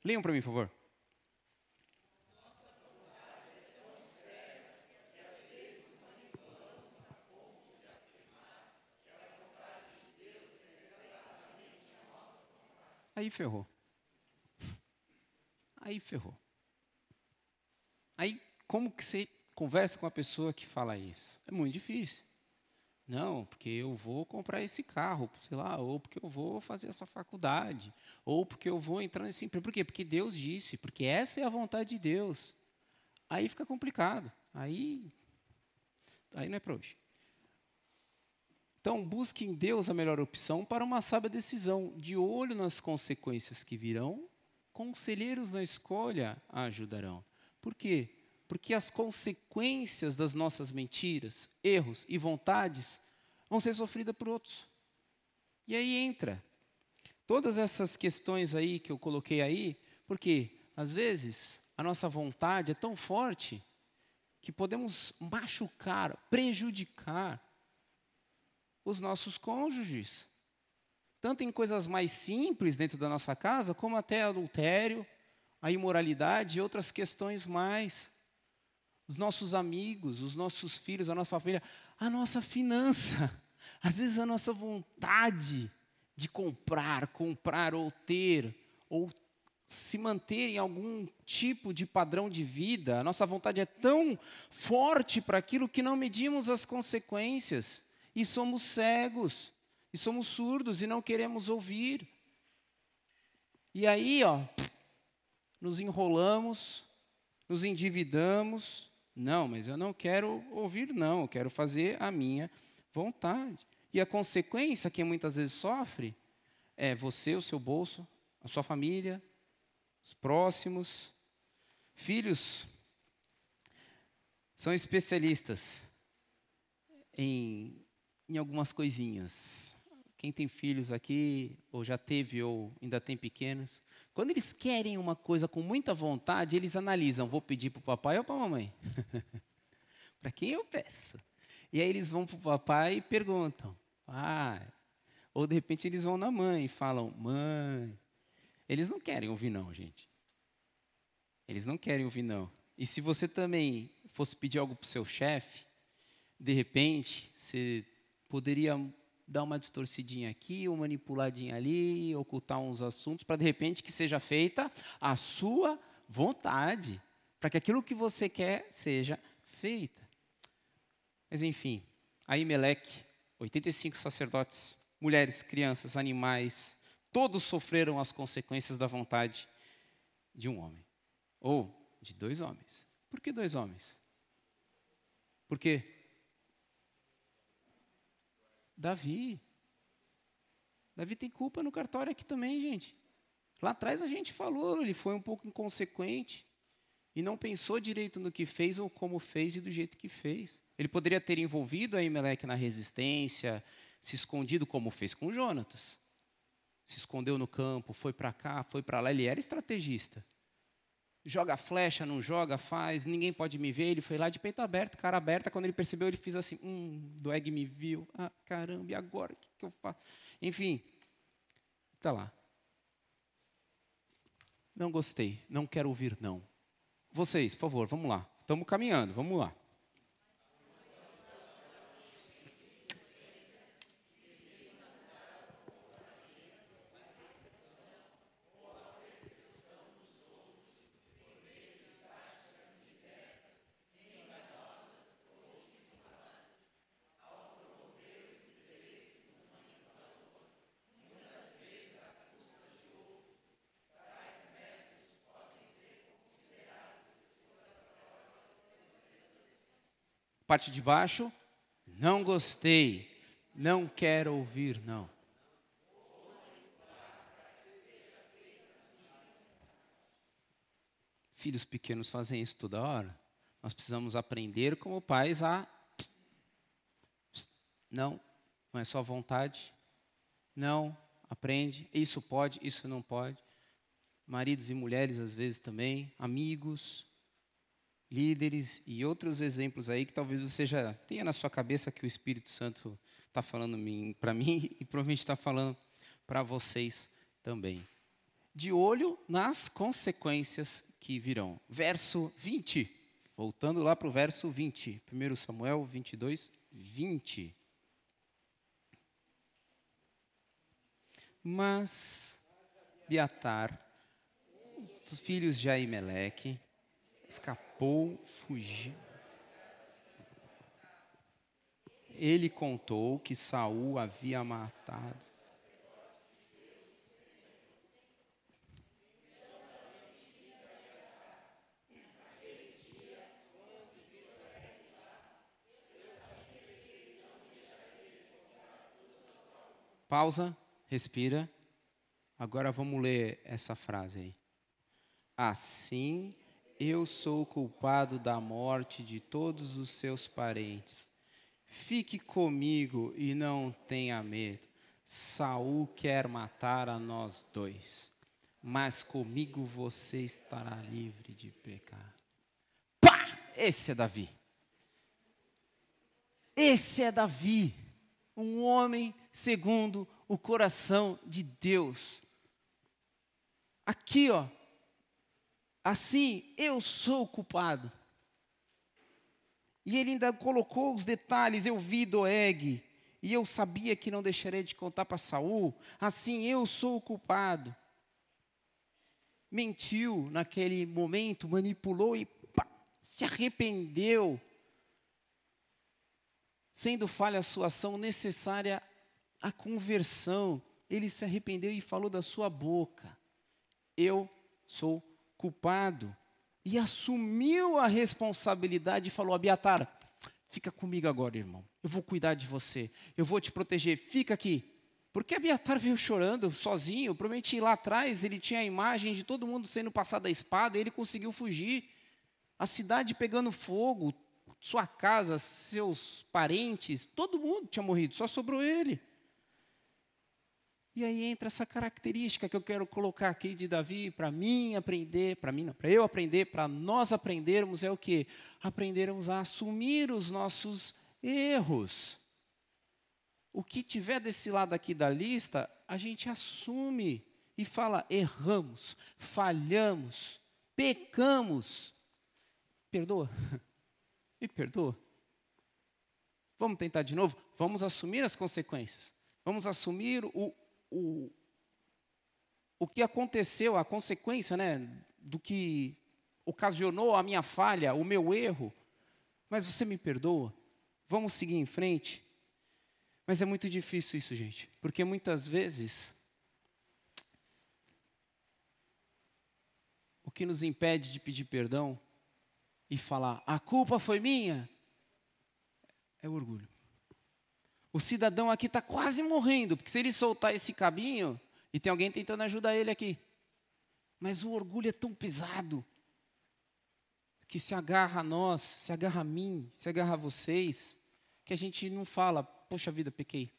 leiam para mim, por favor. Aí ferrou. Aí ferrou. Aí, como que você conversa com a pessoa que fala isso? É muito difícil. Não, porque eu vou comprar esse carro, sei lá, ou porque eu vou fazer essa faculdade, ou porque eu vou entrar nesse emprego. Por quê? Porque Deus disse, porque essa é a vontade de Deus. Aí fica complicado. Aí, aí não é para hoje. Então, busque em Deus a melhor opção para uma sábia decisão, de olho nas consequências que virão, conselheiros na escolha a ajudarão. Por quê? Porque as consequências das nossas mentiras, erros e vontades vão ser sofridas por outros. E aí entra todas essas questões aí que eu coloquei aí, porque às vezes a nossa vontade é tão forte que podemos machucar, prejudicar os nossos cônjuges. Tanto em coisas mais simples dentro da nossa casa, como até adultério, a imoralidade e outras questões mais. Os nossos amigos, os nossos filhos, a nossa família, a nossa finança, às vezes a nossa vontade de comprar, comprar ou ter, ou se manter em algum tipo de padrão de vida, a nossa vontade é tão forte para aquilo que não medimos as consequências e somos cegos, e somos surdos e não queremos ouvir. E aí, ó, nos enrolamos, nos endividamos. Não, mas eu não quero ouvir, não, eu quero fazer a minha vontade. E a consequência que muitas vezes sofre é você, o seu bolso, a sua família, os próximos. Filhos são especialistas em em algumas coisinhas. quem tem filhos aqui, ou já teve, ou ainda tem pequenos, quando eles querem uma coisa com muita vontade, eles analisam: vou pedir para o papai ou para a mamãe? para quem eu peço? E aí eles vão para o papai e perguntam: pai. Ou de repente eles vão na mãe e falam: mãe. Eles não querem ouvir, não, gente. Eles não querem ouvir, não. E se você também fosse pedir algo para o seu chefe, de repente, você poderia dar uma distorcidinha aqui, uma manipuladinha ali, ocultar uns assuntos, para de repente que seja feita a sua vontade, para que aquilo que você quer seja feita. Mas enfim, aí Meleque, 85 sacerdotes, mulheres, crianças, animais, todos sofreram as consequências da vontade de um homem, ou de dois homens. Por que dois homens? Por quê? Davi. Davi tem culpa no cartório aqui também, gente. Lá atrás a gente falou, ele foi um pouco inconsequente e não pensou direito no que fez ou como fez e do jeito que fez. Ele poderia ter envolvido a Emelec na resistência, se escondido como fez com Jonatas. Se escondeu no campo, foi para cá, foi para lá, ele era estrategista joga flecha, não joga, faz, ninguém pode me ver. Ele foi lá de peito aberto, cara aberta. Quando ele percebeu, ele fez assim: hum, Doeg me viu. Ah, caramba, e agora? O que, que eu faço? Enfim, está lá. Não gostei, não quero ouvir, não. Vocês, por favor, vamos lá. Estamos caminhando, vamos lá. Parte de baixo, não gostei, não quero ouvir, não. Filhos pequenos fazem isso toda hora. Nós precisamos aprender como pais a. Não, não é só vontade. Não, aprende. Isso pode, isso não pode. Maridos e mulheres, às vezes também. Amigos líderes e outros exemplos aí que talvez você já tenha na sua cabeça que o Espírito Santo está falando para mim e provavelmente está falando para vocês também. De olho nas consequências que virão. Verso 20. Voltando lá para o verso 20. 1 Samuel 22, 20. Mas Beatar, dos filhos de Aimeleque, escapou, fugiu. Ele contou que Saul havia matado. Pausa, respira. Agora vamos ler essa frase aí. Assim eu sou culpado da morte de todos os seus parentes. Fique comigo e não tenha medo. Saul quer matar a nós dois, mas comigo você estará livre de pecar. Pá! Esse é Davi. Esse é Davi, um homem segundo o coração de Deus. Aqui, ó, Assim, eu sou culpado. E ele ainda colocou os detalhes, eu vi Doeg, e eu sabia que não deixarei de contar para Saul. Assim, eu sou o culpado. Mentiu naquele momento, manipulou e pá, se arrependeu. Sendo falha a sua ação necessária à conversão, ele se arrependeu e falou da sua boca: Eu sou culpado e assumiu a responsabilidade e falou: Abiatar, fica comigo agora, irmão. Eu vou cuidar de você. Eu vou te proteger. Fica aqui. Porque Abiatar veio chorando sozinho. Provavelmente lá atrás ele tinha a imagem de todo mundo sendo passado a espada e ele conseguiu fugir. A cidade pegando fogo, sua casa, seus parentes, todo mundo tinha morrido, só sobrou ele. E aí entra essa característica que eu quero colocar aqui de Davi para mim aprender, para mim, para eu aprender, para nós aprendermos é o que? Aprendermos a assumir os nossos erros. O que tiver desse lado aqui da lista, a gente assume e fala: erramos, falhamos, pecamos. Perdoa? Me perdoa? Vamos tentar de novo? Vamos assumir as consequências. Vamos assumir o, o, o que aconteceu, a consequência né, do que ocasionou a minha falha, o meu erro. Mas você me perdoa? Vamos seguir em frente? Mas é muito difícil isso, gente, porque muitas vezes o que nos impede de pedir perdão e falar, a culpa foi minha, é o orgulho. O cidadão aqui está quase morrendo, porque se ele soltar esse cabinho, e tem alguém tentando ajudar ele aqui. Mas o orgulho é tão pesado, que se agarra a nós, se agarra a mim, se agarra a vocês, que a gente não fala, poxa vida, pequei.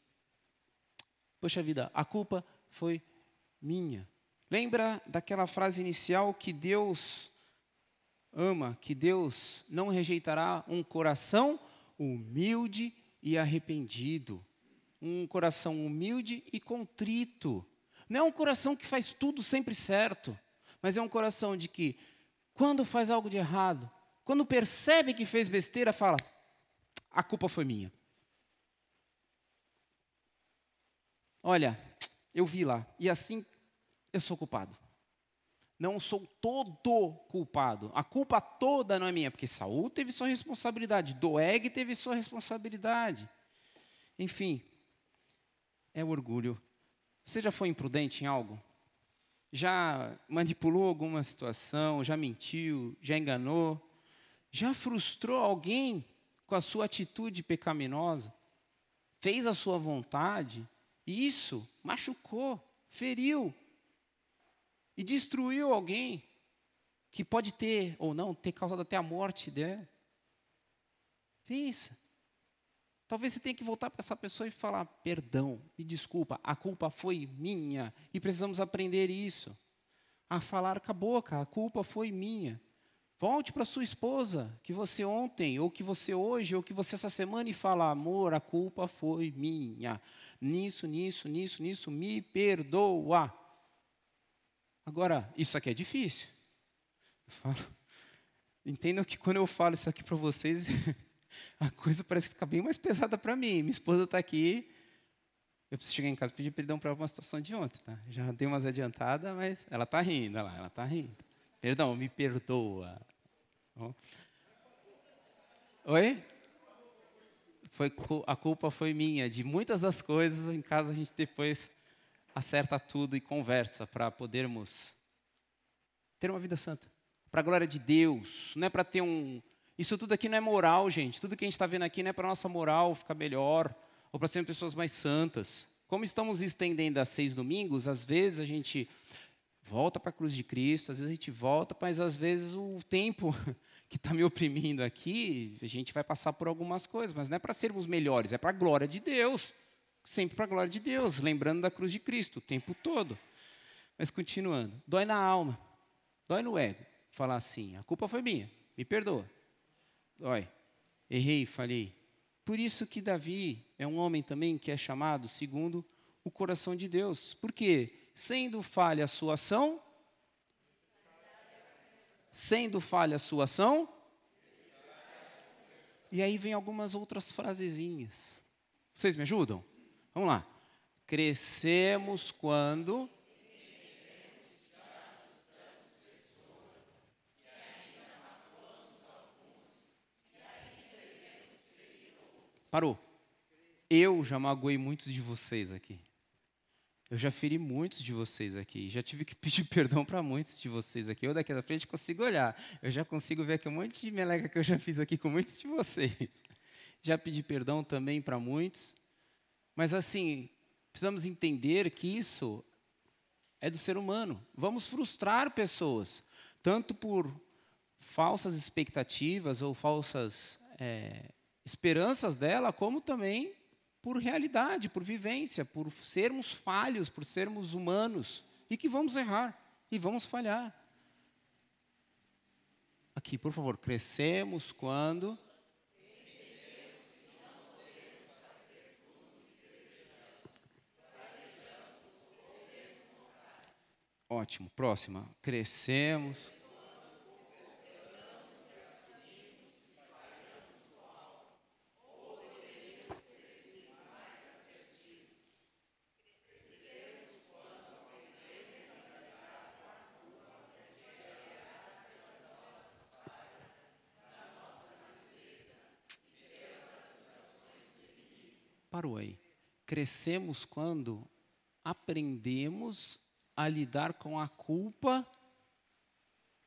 Poxa vida, a culpa foi minha. Lembra daquela frase inicial que Deus ama, que Deus não rejeitará um coração humilde e arrependido. Um coração humilde e contrito. Não é um coração que faz tudo sempre certo, mas é um coração de que, quando faz algo de errado, quando percebe que fez besteira, fala: a culpa foi minha. Olha, eu vi lá, e assim eu sou culpado. Não sou todo culpado. A culpa toda não é minha, porque Saul teve sua responsabilidade, Doeg teve sua responsabilidade. Enfim, é o orgulho. Você já foi imprudente em algo? Já manipulou alguma situação? Já mentiu? Já enganou? Já frustrou alguém com a sua atitude pecaminosa? Fez a sua vontade? Isso machucou, feriu, e destruiu alguém que pode ter ou não ter causado até a morte dela. Pensa. Talvez você tenha que voltar para essa pessoa e falar: perdão, me desculpa, a culpa foi minha e precisamos aprender isso. A falar com a boca, a culpa foi minha. Volte para sua esposa, que você ontem, ou que você hoje, ou que você essa semana, e fala: amor, a culpa foi minha. Nisso, nisso, nisso, nisso, me perdoa. Agora, isso aqui é difícil. entendam que quando eu falo isso aqui para vocês, a coisa parece ficar bem mais pesada para mim. Minha esposa está aqui. Eu preciso chegar em casa e pedir perdão para uma situação de ontem. Tá? Já dei umas adiantadas, mas ela está rindo. Lá, ela está rindo. Perdão, me perdoa. Oi? Foi, a culpa foi minha. De muitas das coisas, em casa a gente depois acerta tudo e conversa para podermos ter uma vida santa. Para a glória de Deus, não é para ter um. Isso tudo aqui não é moral, gente. Tudo que a gente está vendo aqui não é para nossa moral ficar melhor ou para sermos pessoas mais santas. Como estamos estendendo a seis domingos, às vezes a gente volta para a cruz de Cristo, às vezes a gente volta, mas às vezes o tempo que está me oprimindo aqui, a gente vai passar por algumas coisas, mas não é para sermos melhores, é para a glória de Deus sempre para a glória de Deus, lembrando da cruz de Cristo o tempo todo. Mas continuando, dói na alma, dói no ego, falar assim: a culpa foi minha, me perdoa. Dói, errei, falhei. Por isso que Davi é um homem também que é chamado segundo o coração de Deus. Porque, sendo falha a sua ação, sendo falha a sua ação, e aí vem algumas outras frasezinhas. Vocês me ajudam? Vamos lá. Crescemos quando. Parou. Eu já magoei muitos de vocês aqui. Eu já feri muitos de vocês aqui. Já tive que pedir perdão para muitos de vocês aqui. Eu daqui da frente consigo olhar. Eu já consigo ver aqui um monte de meleca que eu já fiz aqui com muitos de vocês. Já pedi perdão também para muitos. Mas assim, precisamos entender que isso é do ser humano. Vamos frustrar pessoas, tanto por falsas expectativas ou falsas é, esperanças dela, como também por realidade, por vivência, por sermos falhos, por sermos humanos e que vamos errar e vamos falhar. Aqui, por favor, crescemos quando Ótimo, próxima. Crescemos. Parou aí. Crescemos quando aprendemos a lidar com a culpa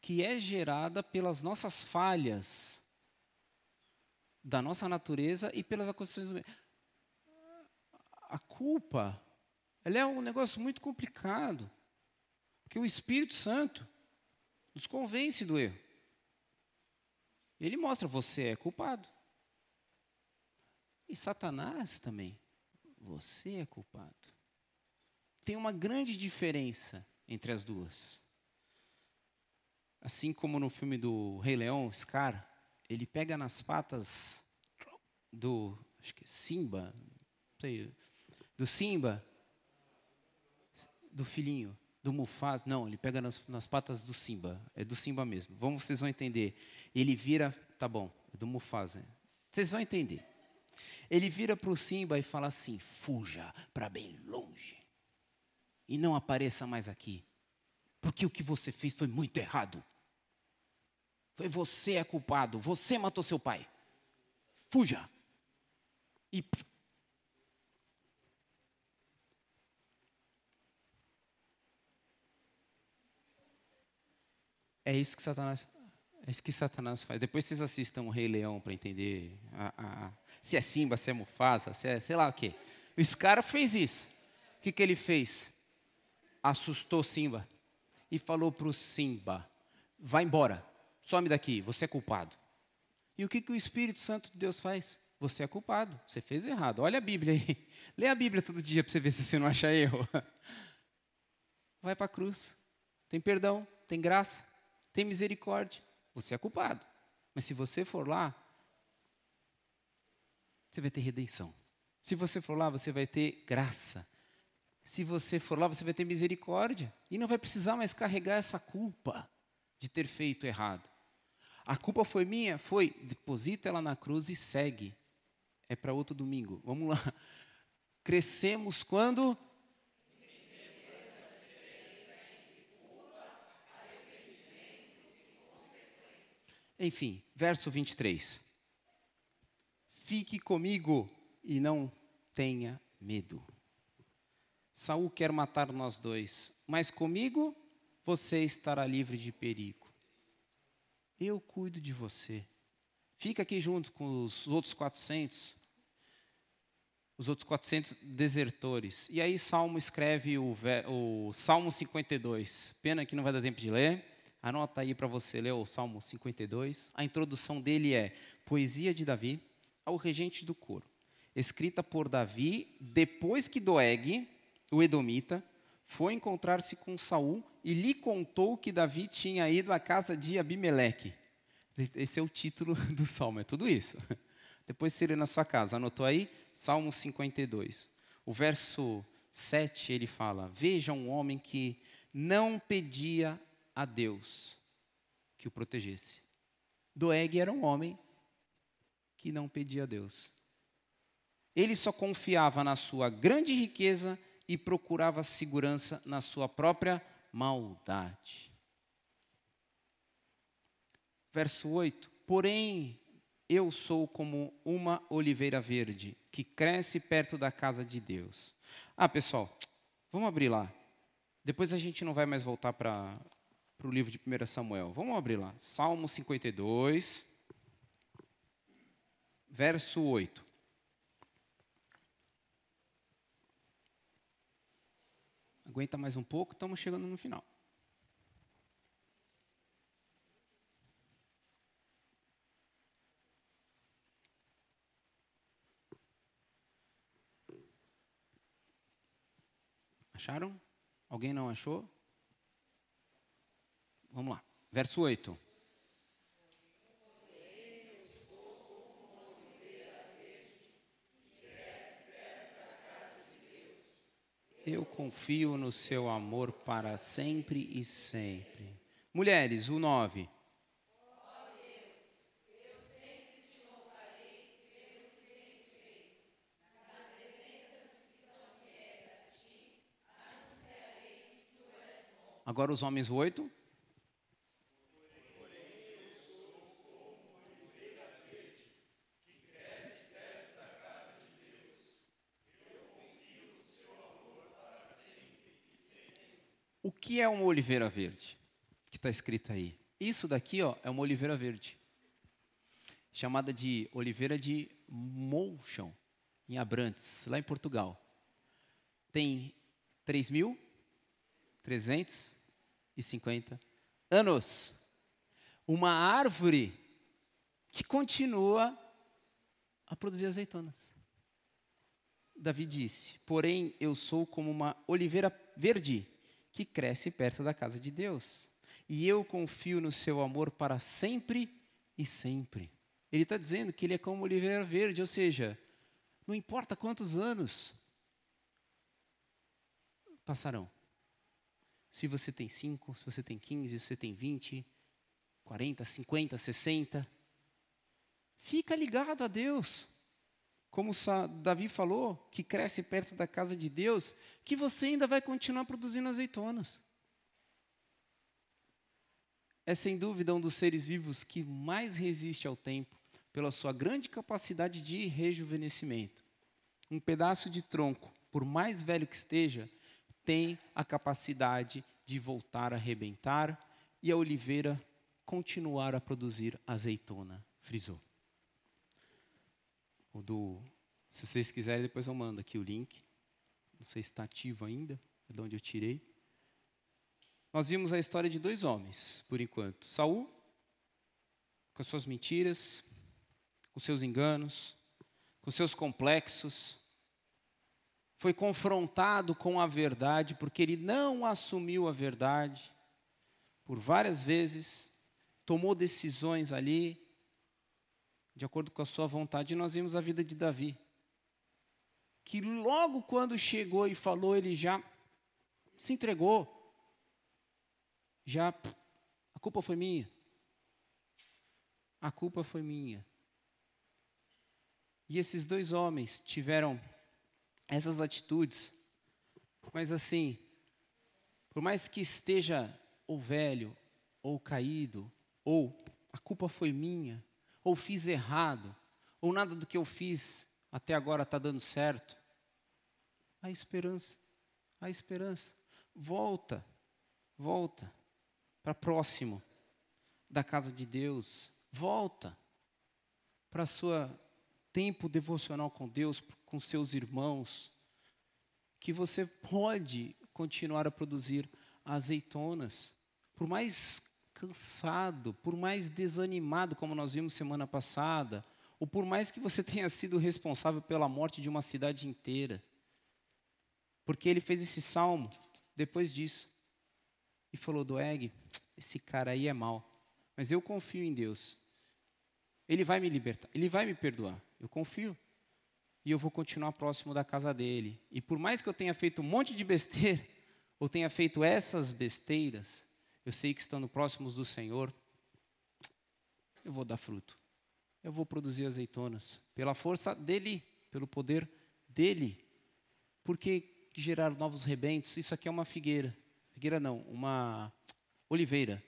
que é gerada pelas nossas falhas da nossa natureza e pelas acontecimentos. A culpa, ela é um negócio muito complicado, porque o Espírito Santo nos convence do erro. Ele mostra você é culpado. E Satanás também, você é culpado tem uma grande diferença entre as duas. Assim como no filme do Rei Leão, Scar, ele pega nas patas do acho que é Simba, sei, do Simba, do filhinho, do Mufasa, não, ele pega nas, nas, patas do Simba, é do Simba mesmo. Vamos, vocês vão entender. Ele vira, tá bom, é do Mufasa. Vocês vão entender. Ele vira para o Simba e fala assim: fuja para bem longe e não apareça mais aqui. Porque o que você fez foi muito errado. Foi você é culpado, você matou seu pai. Fuja. E É isso que Satanás, é isso que Satanás faz. Depois vocês assistam o Rei Leão para entender a, a, a, se é Simba, se é Mufasa, se é sei lá o quê. Esse cara fez isso. O que, que ele fez? Assustou Simba e falou para o Simba: vai embora, some daqui, você é culpado. E o que, que o Espírito Santo de Deus faz? Você é culpado, você fez errado. Olha a Bíblia aí. Lê a Bíblia todo dia para você ver se você não acha erro. Vai para a cruz. Tem perdão, tem graça, tem misericórdia. Você é culpado. Mas se você for lá, você vai ter redenção. Se você for lá, você vai ter graça se você for lá, você vai ter misericórdia e não vai precisar mais carregar essa culpa de ter feito errado. A culpa foi minha? Foi. Deposita ela na cruz e segue. É para outro domingo. Vamos lá. Crescemos quando? Enfim, verso 23. Fique comigo e não tenha medo. Saul quer matar nós dois, mas comigo você estará livre de perigo. Eu cuido de você. Fica aqui junto com os outros 400, os outros 400 desertores. E aí Salmo escreve o, o Salmo 52. Pena que não vai dar tempo de ler. Anota aí para você ler o Salmo 52. A introdução dele é Poesia de Davi ao regente do coro, escrita por Davi depois que Doeg, o Edomita, foi encontrar-se com Saul e lhe contou que Davi tinha ido à casa de Abimeleque. Esse é o título do salmo, é tudo isso. Depois você lê na sua casa, anotou aí? Salmo 52. O verso 7 ele fala: Veja um homem que não pedia a Deus que o protegesse. Doeg era um homem que não pedia a Deus. Ele só confiava na sua grande riqueza e procurava segurança na sua própria maldade. Verso 8: Porém, eu sou como uma oliveira verde que cresce perto da casa de Deus. Ah, pessoal, vamos abrir lá. Depois a gente não vai mais voltar para o livro de 1 Samuel. Vamos abrir lá. Salmo 52, verso 8. Aguenta mais um pouco, estamos chegando no final. Acharam? Alguém não achou? Vamos lá. Verso 8. Eu confio no seu amor para sempre e sempre. Mulheres, o 9. Agora os homens, o 8. Que é uma oliveira verde? Que está escrito aí. Isso daqui ó, é uma oliveira verde. Chamada de oliveira de Motion, em Abrantes, lá em Portugal. Tem 3.350 anos. Uma árvore que continua a produzir azeitonas. Davi disse: Porém, eu sou como uma oliveira verde que cresce perto da casa de Deus. E eu confio no seu amor para sempre e sempre. Ele está dizendo que ele é como oliveira verde, ou seja, não importa quantos anos passarão. Se você tem 5, se você tem 15, se você tem 20, 40, 50, 60. Fica ligado a Deus como Davi falou, que cresce perto da casa de Deus, que você ainda vai continuar produzindo azeitonas. É sem dúvida um dos seres vivos que mais resiste ao tempo, pela sua grande capacidade de rejuvenescimento. Um pedaço de tronco, por mais velho que esteja, tem a capacidade de voltar a arrebentar e a oliveira continuar a produzir azeitona, frisou o do. Se vocês quiserem, depois eu mando aqui o link. Não sei se está ativo ainda, é de onde eu tirei. Nós vimos a história de dois homens, por enquanto. Saul, com suas mentiras, com seus enganos, com seus complexos, foi confrontado com a verdade, porque ele não assumiu a verdade por várias vezes, tomou decisões ali de acordo com a sua vontade, e nós vimos a vida de Davi. Que logo quando chegou e falou, ele já se entregou. Já, a culpa foi minha. A culpa foi minha. E esses dois homens tiveram essas atitudes, mas assim, por mais que esteja ou velho, ou caído, ou a culpa foi minha, ou fiz errado, ou nada do que eu fiz até agora está dando certo. Há esperança, há esperança. Volta, volta para próximo da casa de Deus. Volta para sua tempo devocional com Deus, com seus irmãos, que você pode continuar a produzir azeitonas. Por mais cansado, por mais desanimado, como nós vimos semana passada, ou por mais que você tenha sido responsável pela morte de uma cidade inteira. Porque ele fez esse salmo depois disso. E falou: Doeg, esse cara aí é mau, mas eu confio em Deus. Ele vai me libertar, ele vai me perdoar. Eu confio. E eu vou continuar próximo da casa dele. E por mais que eu tenha feito um monte de besteira, ou tenha feito essas besteiras, eu sei que estando próximos do Senhor, eu vou dar fruto. Eu vou produzir azeitonas. Pela força dele, pelo poder dele. Porque gerar novos rebentos, isso aqui é uma figueira. Figueira não, uma oliveira.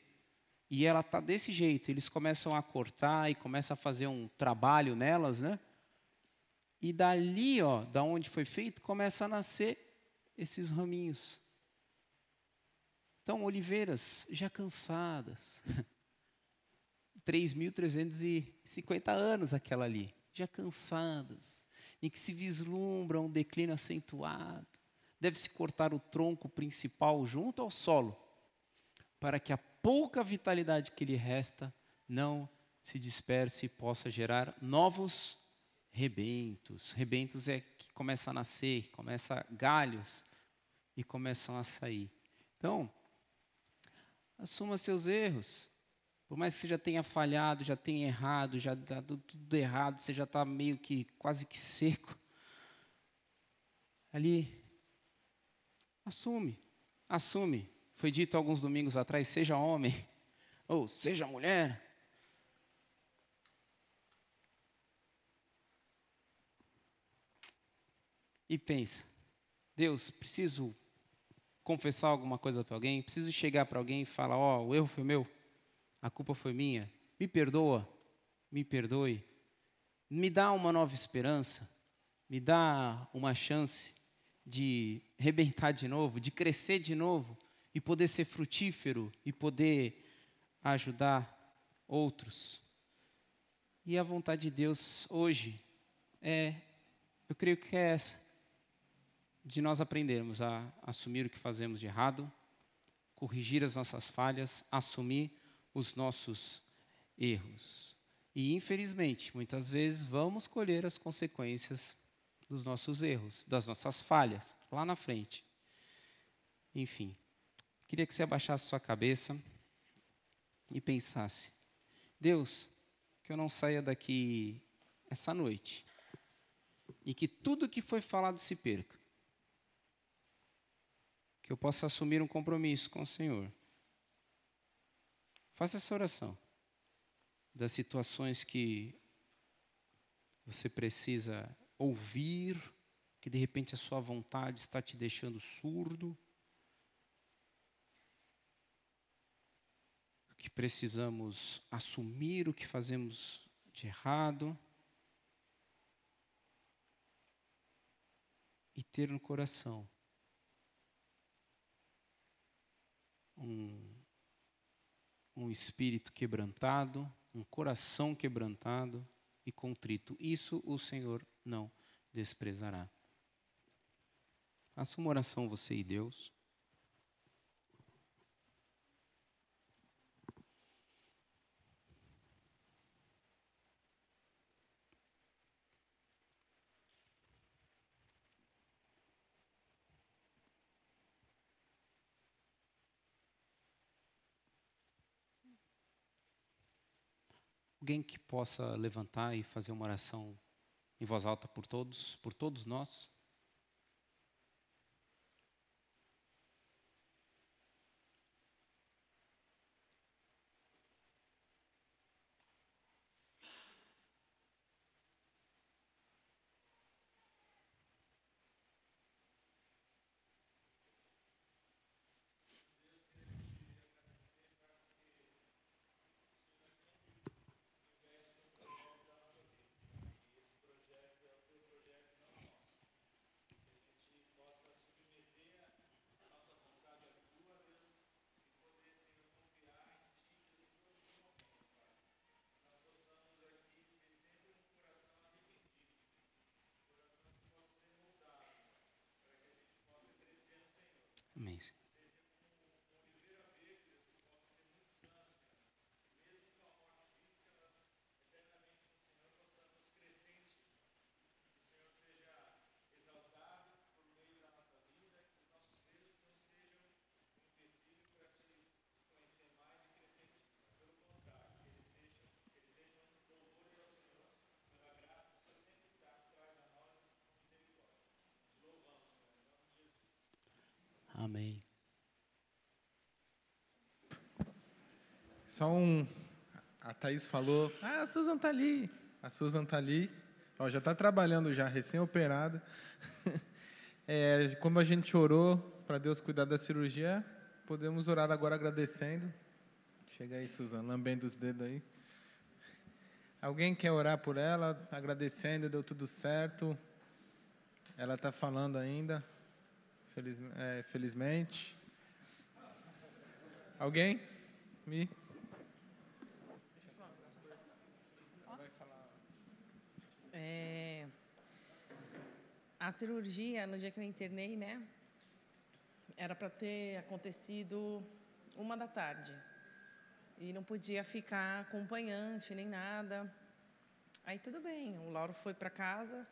E ela está desse jeito, eles começam a cortar e começam a fazer um trabalho nelas, né? E dali, ó, da onde foi feito, começa a nascer esses raminhos. Então, oliveiras já cansadas. 3.350 anos aquela ali, já cansadas, em que se vislumbra um declínio acentuado. Deve-se cortar o tronco principal junto ao solo, para que a pouca vitalidade que lhe resta não se disperse e possa gerar novos rebentos. Rebentos é que começa a nascer, começa galhos, e começam a sair. Então, assuma seus erros. Por mais que você já tenha falhado, já tenha errado, já está tudo errado, você já está meio que quase que seco. Ali, assume, assume. Foi dito alguns domingos atrás: seja homem ou seja mulher. E pensa, Deus, preciso confessar alguma coisa para alguém, preciso chegar para alguém e falar: Ó, oh, o erro foi meu, a culpa foi minha, me perdoa, me perdoe, me dá uma nova esperança, me dá uma chance de rebentar de novo, de crescer de novo e poder ser frutífero e poder ajudar outros. E a vontade de Deus hoje é, eu creio que é essa de nós aprendermos a assumir o que fazemos de errado, corrigir as nossas falhas, assumir os nossos erros. E, infelizmente, muitas vezes vamos colher as consequências dos nossos erros, das nossas falhas, lá na frente. Enfim, queria que você abaixasse sua cabeça e pensasse: Deus, que eu não saia daqui essa noite e que tudo que foi falado se perca que eu possa assumir um compromisso com o Senhor. Faça essa oração das situações que você precisa ouvir, que de repente a sua vontade está te deixando surdo. Que precisamos assumir o que fazemos de errado. E ter no coração um, um espírito quebrantado, um coração quebrantado e contrito. Isso o Senhor não desprezará. Faça uma oração você e Deus. Alguém que possa levantar e fazer uma oração em voz alta por todos, por todos nós? Amém. Amém. Só um. A Thaís falou: Ah, a Susan está ali. A Susan está ali. Ó, já está trabalhando já, recém-operada. É, como a gente orou para Deus cuidar da cirurgia, podemos orar agora agradecendo. Chega aí, Susan, lambendo os dedos aí. Alguém quer orar por ela, agradecendo, deu tudo certo. Ela está falando ainda feliz, é, felizmente. Alguém? Me? É, a cirurgia, no dia que eu internei, né? Era para ter acontecido uma da tarde. E não podia ficar acompanhante nem nada. Aí tudo bem, o Lauro foi para casa.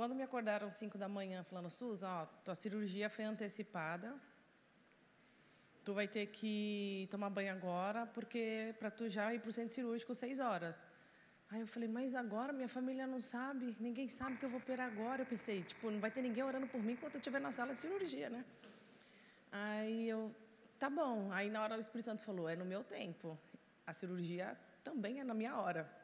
Quando me acordaram às 5 da manhã, falando, Susan, ó, tua cirurgia foi antecipada, tu vai ter que tomar banho agora, porque para tu já ir para o centro cirúrgico seis horas. Aí eu falei, mas agora minha família não sabe, ninguém sabe que eu vou operar agora. Eu pensei, tipo, não vai ter ninguém orando por mim enquanto eu estiver na sala de cirurgia, né? Aí eu, tá bom. Aí na hora o Espírito Santo falou, é no meu tempo. A cirurgia também é na minha hora.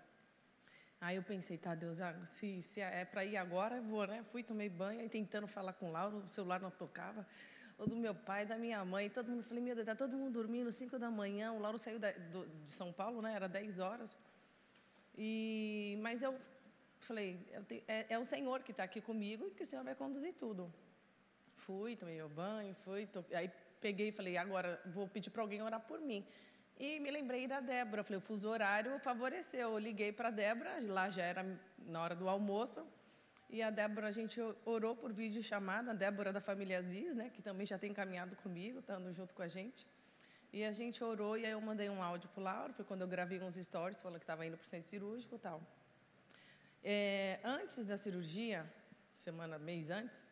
Aí eu pensei, tá, Deus, ah, se, se é para ir agora, eu vou, né? Fui, tomei banho, aí tentando falar com o Lauro, o celular não tocava ou do meu pai, da minha mãe, todo mundo, falei, meu Deus, está todo mundo dormindo, 5 da manhã, o Lauro saiu da, do, de São Paulo, né, era 10 horas, e, mas eu falei, eu é, é, o Senhor que está aqui comigo e que o Senhor vai conduzir tudo. Fui, tomei meu banho, fui, to, aí peguei e falei, agora vou pedir para alguém orar por mim. E me lembrei da Débora, falei, o fuso horário favoreceu, eu liguei para a Débora, lá já era na hora do almoço, e a Débora, a gente orou por vídeo chamada, a Débora da família Aziz, né, que também já tem caminhado comigo, estando junto com a gente. E a gente orou, e aí eu mandei um áudio para o Lauro, foi quando eu gravei uns stories, falando que estava indo para o centro cirúrgico e tal. É, antes da cirurgia, semana, mês antes,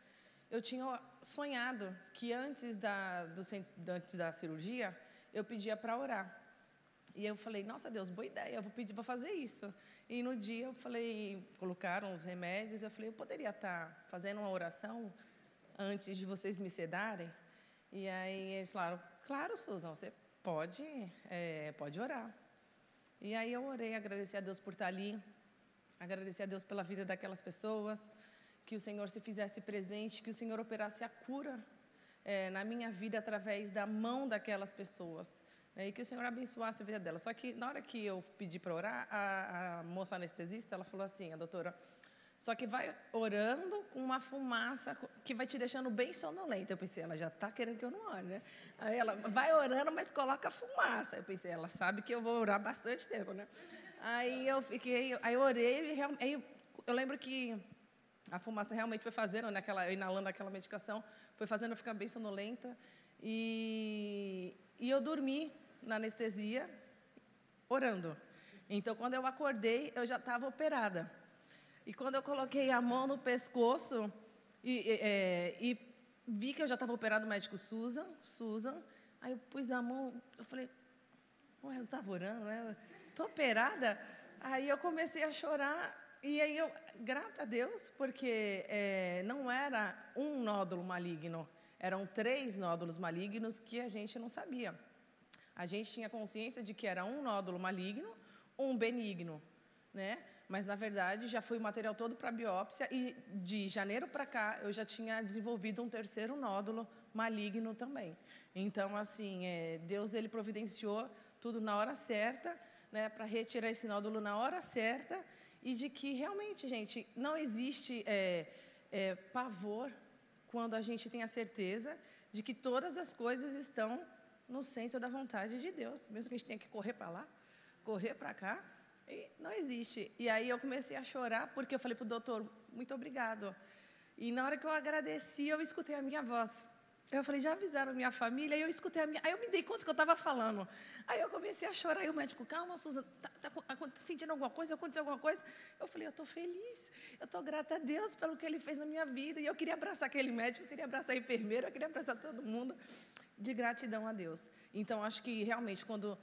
eu tinha sonhado que antes da, do antes da cirurgia, eu pedia para orar. E eu falei, nossa Deus, boa ideia, eu vou pedir, vou fazer isso. E no dia eu falei, colocaram os remédios, eu falei, eu poderia estar fazendo uma oração antes de vocês me sedarem? E aí eles falaram, claro, Susan, você pode, é, pode orar. E aí eu orei, agradeci a Deus por estar ali, agradeci a Deus pela vida daquelas pessoas, que o Senhor se fizesse presente, que o Senhor operasse a cura é, na minha vida através da mão daquelas pessoas né, e que o Senhor abençoasse a vida dela. Só que na hora que eu pedi para orar, a, a, moça anestesista, ela falou assim, a doutora, só que vai orando com uma fumaça que vai te deixando bem sonolenta. Eu pensei, ela já está querendo que eu não ore, né? Aí ela vai orando, mas coloca fumaça. Eu pensei, ela sabe que eu vou orar bastante tempo, né? Aí eu fiquei, aí eu orei, e aí eu lembro que a fumaça realmente foi fazendo, naquela, inalando aquela medicação, foi fazendo eu ficar bem sonolenta. E, e eu dormi na anestesia, orando. Então, quando eu acordei, eu já estava operada. E quando eu coloquei a mão no pescoço e, é, e vi que eu já estava operado, o médico Susan, Susan, aí eu pus a mão, eu falei, ué, eu estava orando, né? Estou operada. Aí eu comecei a chorar e aí eu, grata a Deus, porque é, não era um nódulo maligno, eram três nódulos malignos que a gente não sabia. A gente tinha consciência de que era um nódulo maligno, um benigno, né? Mas na verdade já foi o material todo para biópsia e de janeiro para cá eu já tinha desenvolvido um terceiro nódulo maligno também. Então assim, é, Deus ele providenciou tudo na hora certa, né? Para retirar esse nódulo na hora certa e de que realmente, gente, não existe é, é, pavor quando a gente tem a certeza de que todas as coisas estão no centro da vontade de Deus. Mesmo que a gente tenha que correr para lá, correr para cá, e não existe. E aí eu comecei a chorar porque eu falei para o doutor, muito obrigado. E na hora que eu agradeci, eu escutei a minha voz. Eu falei, já avisaram minha família? Aí eu escutei a minha. Aí eu me dei conta que eu estava falando. Aí eu comecei a chorar. Aí o médico, calma, Susan, tá, tá, tá sentindo alguma coisa? Aconteceu alguma coisa? Eu falei, eu estou feliz. Eu estou grata a Deus pelo que ele fez na minha vida. E eu queria abraçar aquele médico, eu queria abraçar a enfermeira, eu queria abraçar todo mundo de gratidão a Deus. Então, acho que realmente quando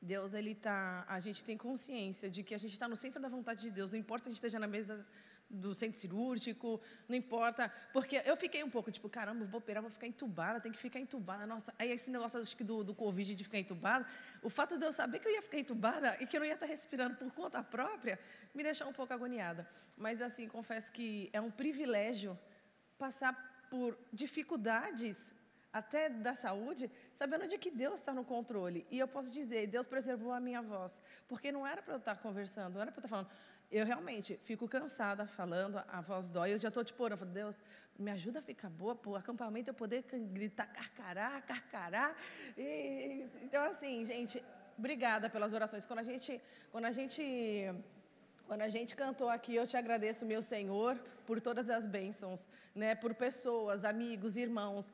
Deus ele tá, a gente tem consciência de que a gente está no centro da vontade de Deus. Não importa se a gente esteja na mesa do centro cirúrgico, não importa, porque eu fiquei um pouco tipo, caramba, vou operar, vou ficar entubada, tem que ficar entubada, nossa. Aí esse negócio acho que do, do Covid de ficar entubada, o fato de eu saber que eu ia ficar entubada e que eu não ia estar respirando por conta própria, me deixou um pouco agoniada. Mas assim, confesso que é um privilégio passar por dificuldades até da saúde, sabendo de que Deus está no controle. E eu posso dizer, Deus preservou a minha voz, porque não era para eu estar conversando, não era para eu estar falando. Eu realmente fico cansada falando, a voz dói, eu já estou tipo orando, Deus, me ajuda a ficar boa, para o acampamento eu poder gritar carcará, carcará. E, então, assim, gente, obrigada pelas orações. Quando a gente, quando a gente quando a gente cantou aqui, eu te agradeço, meu Senhor, por todas as bênçãos, né, por pessoas, amigos, irmãos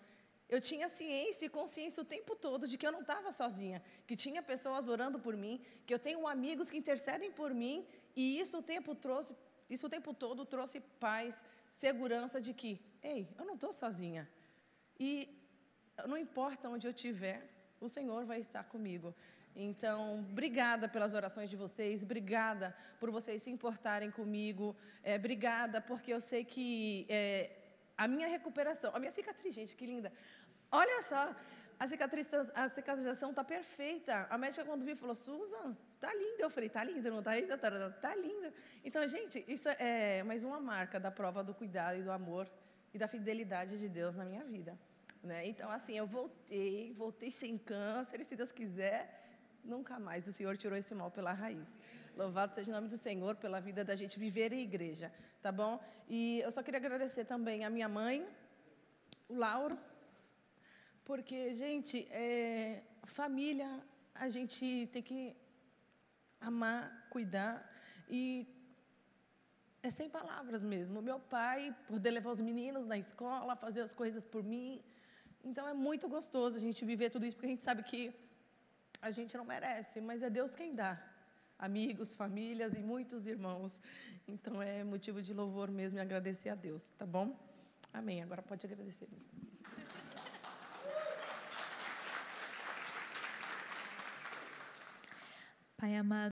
eu tinha ciência e consciência o tempo todo de que eu não estava sozinha, que tinha pessoas orando por mim, que eu tenho amigos que intercedem por mim, e isso o tempo trouxe Isso o tempo todo trouxe paz, segurança de que, ei, eu não estou sozinha. E não importa onde eu estiver, o Senhor vai estar comigo. Então, obrigada pelas orações de vocês, obrigada por vocês se importarem comigo, é, obrigada porque eu sei que é, a minha recuperação, a minha cicatriz, gente, que linda. Olha só, a cicatrização, está perfeita. A médica, quando viu, falou: Susan, tá linda. Eu falei: tá linda, não tá linda? Tá, tá, linda. Então, gente, isso é mais uma marca da prova do cuidado e do amor e da fidelidade de Deus na minha vida. Né? Então, assim, eu voltei, voltei sem câncer, e se Deus quiser, nunca mais o Senhor tirou esse mal pela raiz. Louvado seja o nome do Senhor pela vida da gente viver em igreja, tá bom? E eu só queria agradecer também a minha mãe, o Lauro, porque, gente, é, família, a gente tem que amar, cuidar e é sem palavras mesmo. Meu pai, poder levar os meninos na escola, fazer as coisas por mim. Então é muito gostoso a gente viver tudo isso, porque a gente sabe que a gente não merece, mas é Deus quem dá. Amigos, famílias e muitos irmãos. Então é motivo de louvor mesmo e agradecer a Deus, tá bom? Amém. Agora pode agradecer. Pai amado,